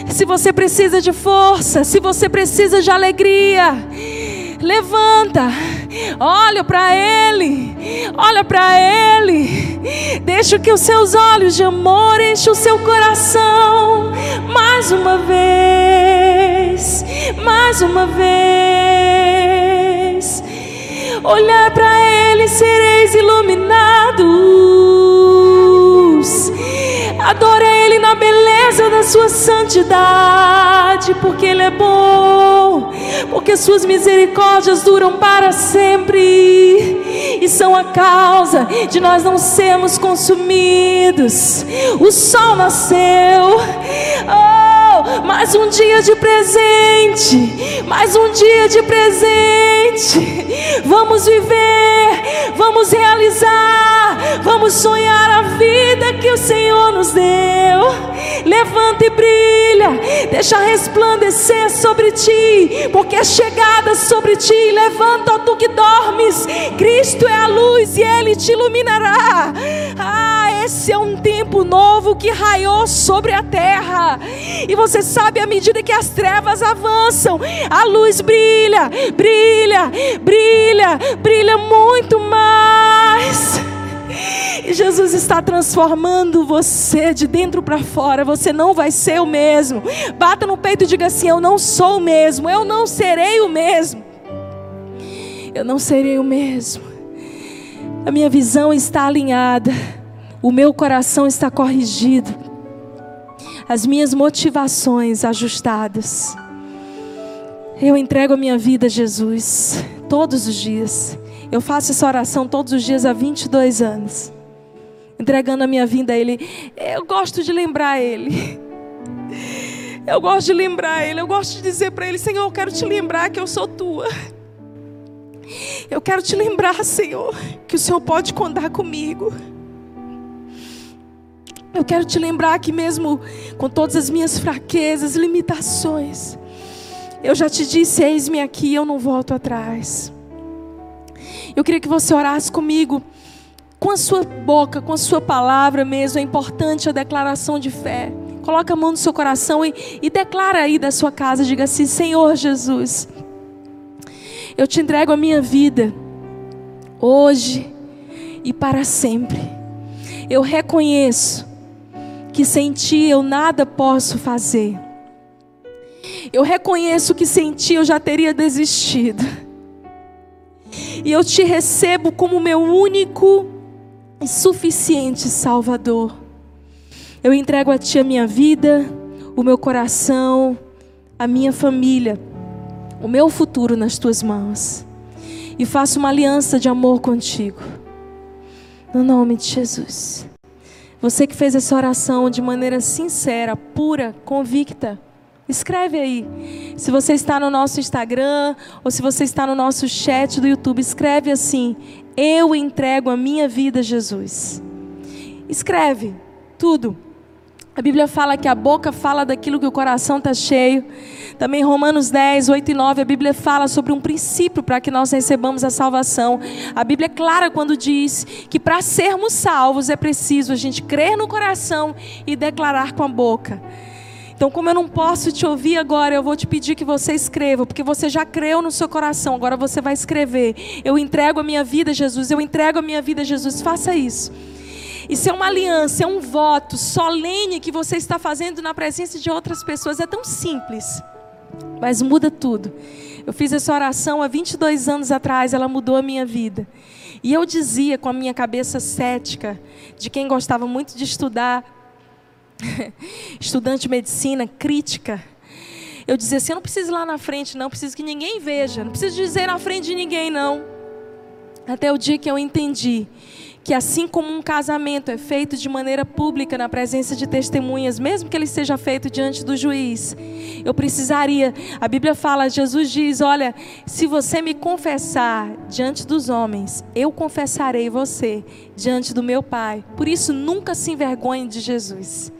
[SPEAKER 6] se você precisa de força, se você precisa de alegria, levanta, olha para Ele, olha para Ele, deixa que os seus olhos de amor enchem o seu coração, mais uma vez, mais uma vez olhar para Ele sereis iluminados. Adore Ele na beleza da Sua santidade, porque Ele é bom, porque Suas misericórdias duram para sempre e são a causa de nós não sermos consumidos. O sol nasceu. Oh, mais um dia de presente, mais um dia de presente. Vamos viver, vamos realizar, vamos sonhar a vida que o Senhor nos deu. Levanta e brilha, deixa resplandecer sobre ti, porque é chegada sobre ti. Levanta, tu que dormes, Cristo é a luz e Ele te iluminará. Ah, esse é um tempo novo que raiou sobre a terra, e você sabe, à medida que as trevas avançam, a luz brilha, brilha, brilha, brilha muito mais. E Jesus está transformando você de dentro para fora. Você não vai ser o mesmo. Bata no peito e diga assim: Eu não sou o mesmo. Eu não serei o mesmo. Eu não serei o mesmo. A minha visão está alinhada. O meu coração está corrigido. As minhas motivações ajustadas. Eu entrego a minha vida a Jesus todos os dias. Eu faço essa oração todos os dias há 22 anos. Entregando a minha vida a Ele. Eu gosto de lembrar Ele. Eu gosto de lembrar Ele, eu gosto de dizer para Ele: Senhor, eu quero te lembrar que eu sou tua. Eu quero te lembrar, Senhor, que o Senhor pode contar comigo. Eu quero te lembrar que, mesmo com todas as minhas fraquezas, limitações, eu já te disse: eis-me aqui, eu não volto atrás. Eu queria que você orasse comigo, com a sua boca, com a sua palavra mesmo. É importante a declaração de fé. Coloca a mão no seu coração e, e declara aí da sua casa: diga assim: Senhor Jesus, eu te entrego a minha vida, hoje e para sempre. Eu reconheço que sem ti eu nada posso fazer. Eu reconheço que sem ti eu já teria desistido. E eu te recebo como meu único e suficiente Salvador. Eu entrego a ti a minha vida, o meu coração, a minha família, o meu futuro nas tuas mãos. E faço uma aliança de amor contigo. No nome de Jesus. Você que fez essa oração de maneira sincera, pura, convicta, escreve aí. Se você está no nosso Instagram ou se você está no nosso chat do YouTube, escreve assim: Eu entrego a minha vida a Jesus. Escreve tudo. A Bíblia fala que a boca fala daquilo que o coração está cheio. Também Romanos 10, 8 e 9, a Bíblia fala sobre um princípio para que nós recebamos a salvação. A Bíblia é clara quando diz que para sermos salvos é preciso a gente crer no coração e declarar com a boca. Então, como eu não posso te ouvir agora, eu vou te pedir que você escreva, porque você já creu no seu coração, agora você vai escrever. Eu entrego a minha vida Jesus, eu entrego a minha vida Jesus. Faça isso. Isso é uma aliança, é um voto solene que você está fazendo na presença de outras pessoas. É tão simples, mas muda tudo. Eu fiz essa oração há 22 anos atrás, ela mudou a minha vida. E eu dizia com a minha cabeça cética, de quem gostava muito de estudar, estudante de medicina, crítica. Eu dizia assim: eu não preciso ir lá na frente, não, preciso que ninguém veja, não preciso dizer na frente de ninguém, não. Até o dia que eu entendi que assim como um casamento é feito de maneira pública na presença de testemunhas, mesmo que ele seja feito diante do juiz, eu precisaria. A Bíblia fala, Jesus diz: Olha, se você me confessar diante dos homens, eu confessarei você diante do meu Pai. Por isso, nunca se envergonhe de Jesus.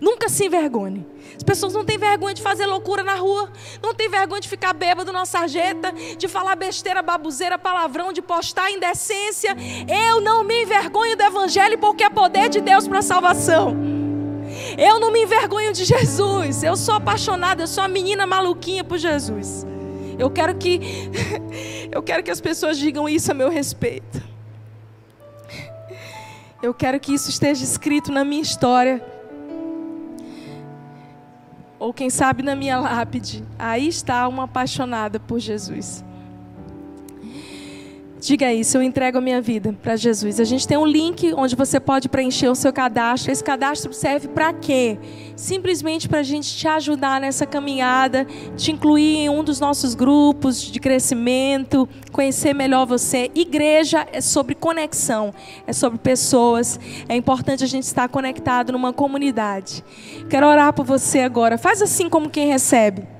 [SPEAKER 6] Nunca se envergonhe. As pessoas não têm vergonha de fazer loucura na rua, não têm vergonha de ficar bêbado na sarjeta, de falar besteira, babuzeira, palavrão, de postar indecência. Eu não me envergonho do Evangelho porque é poder de Deus para a salvação. Eu não me envergonho de Jesus. Eu sou apaixonada, eu sou uma menina maluquinha por Jesus. Eu quero que eu quero que as pessoas digam isso a meu respeito. Eu quero que isso esteja escrito na minha história ou quem sabe na minha lápide, aí está uma apaixonada por Jesus. Diga isso, eu entrego a minha vida para Jesus. A gente tem um link onde você pode preencher o seu cadastro. Esse cadastro serve para quê? Simplesmente para a gente te ajudar nessa caminhada, te incluir em um dos nossos grupos de crescimento, conhecer melhor você. Igreja é sobre conexão, é sobre pessoas. É importante a gente estar conectado numa comunidade. Quero orar por você agora. Faz assim como quem recebe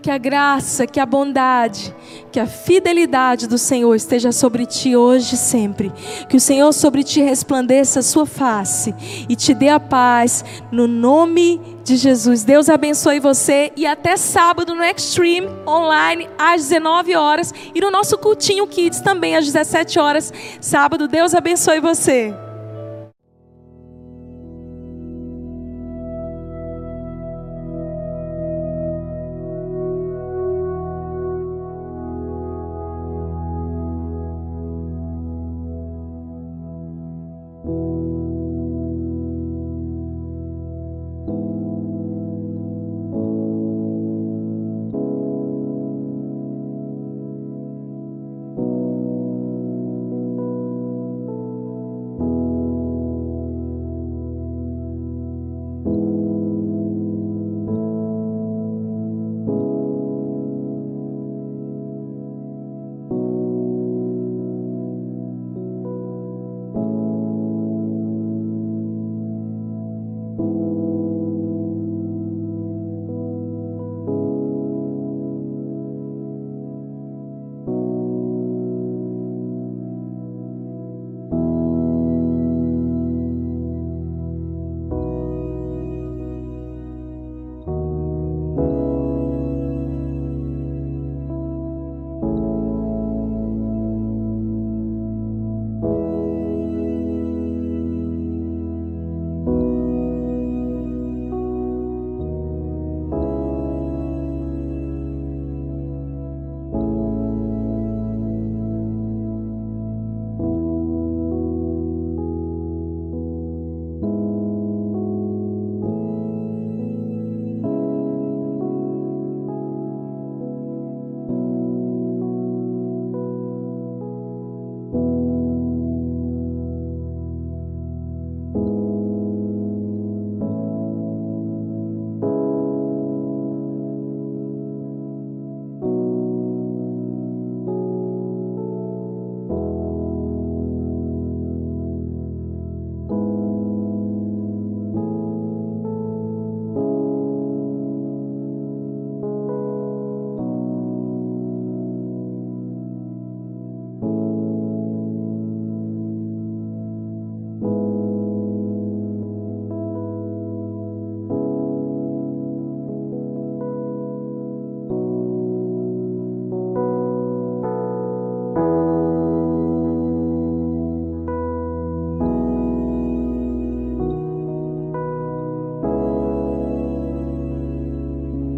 [SPEAKER 6] que a graça, que a bondade, que a fidelidade do Senhor esteja sobre ti hoje e sempre. Que o Senhor sobre ti resplandeça a sua face e te dê a paz no nome de Jesus. Deus abençoe você e até sábado no Extreme online às 19 horas e no nosso cultinho Kids também às 17 horas. Sábado, Deus abençoe você.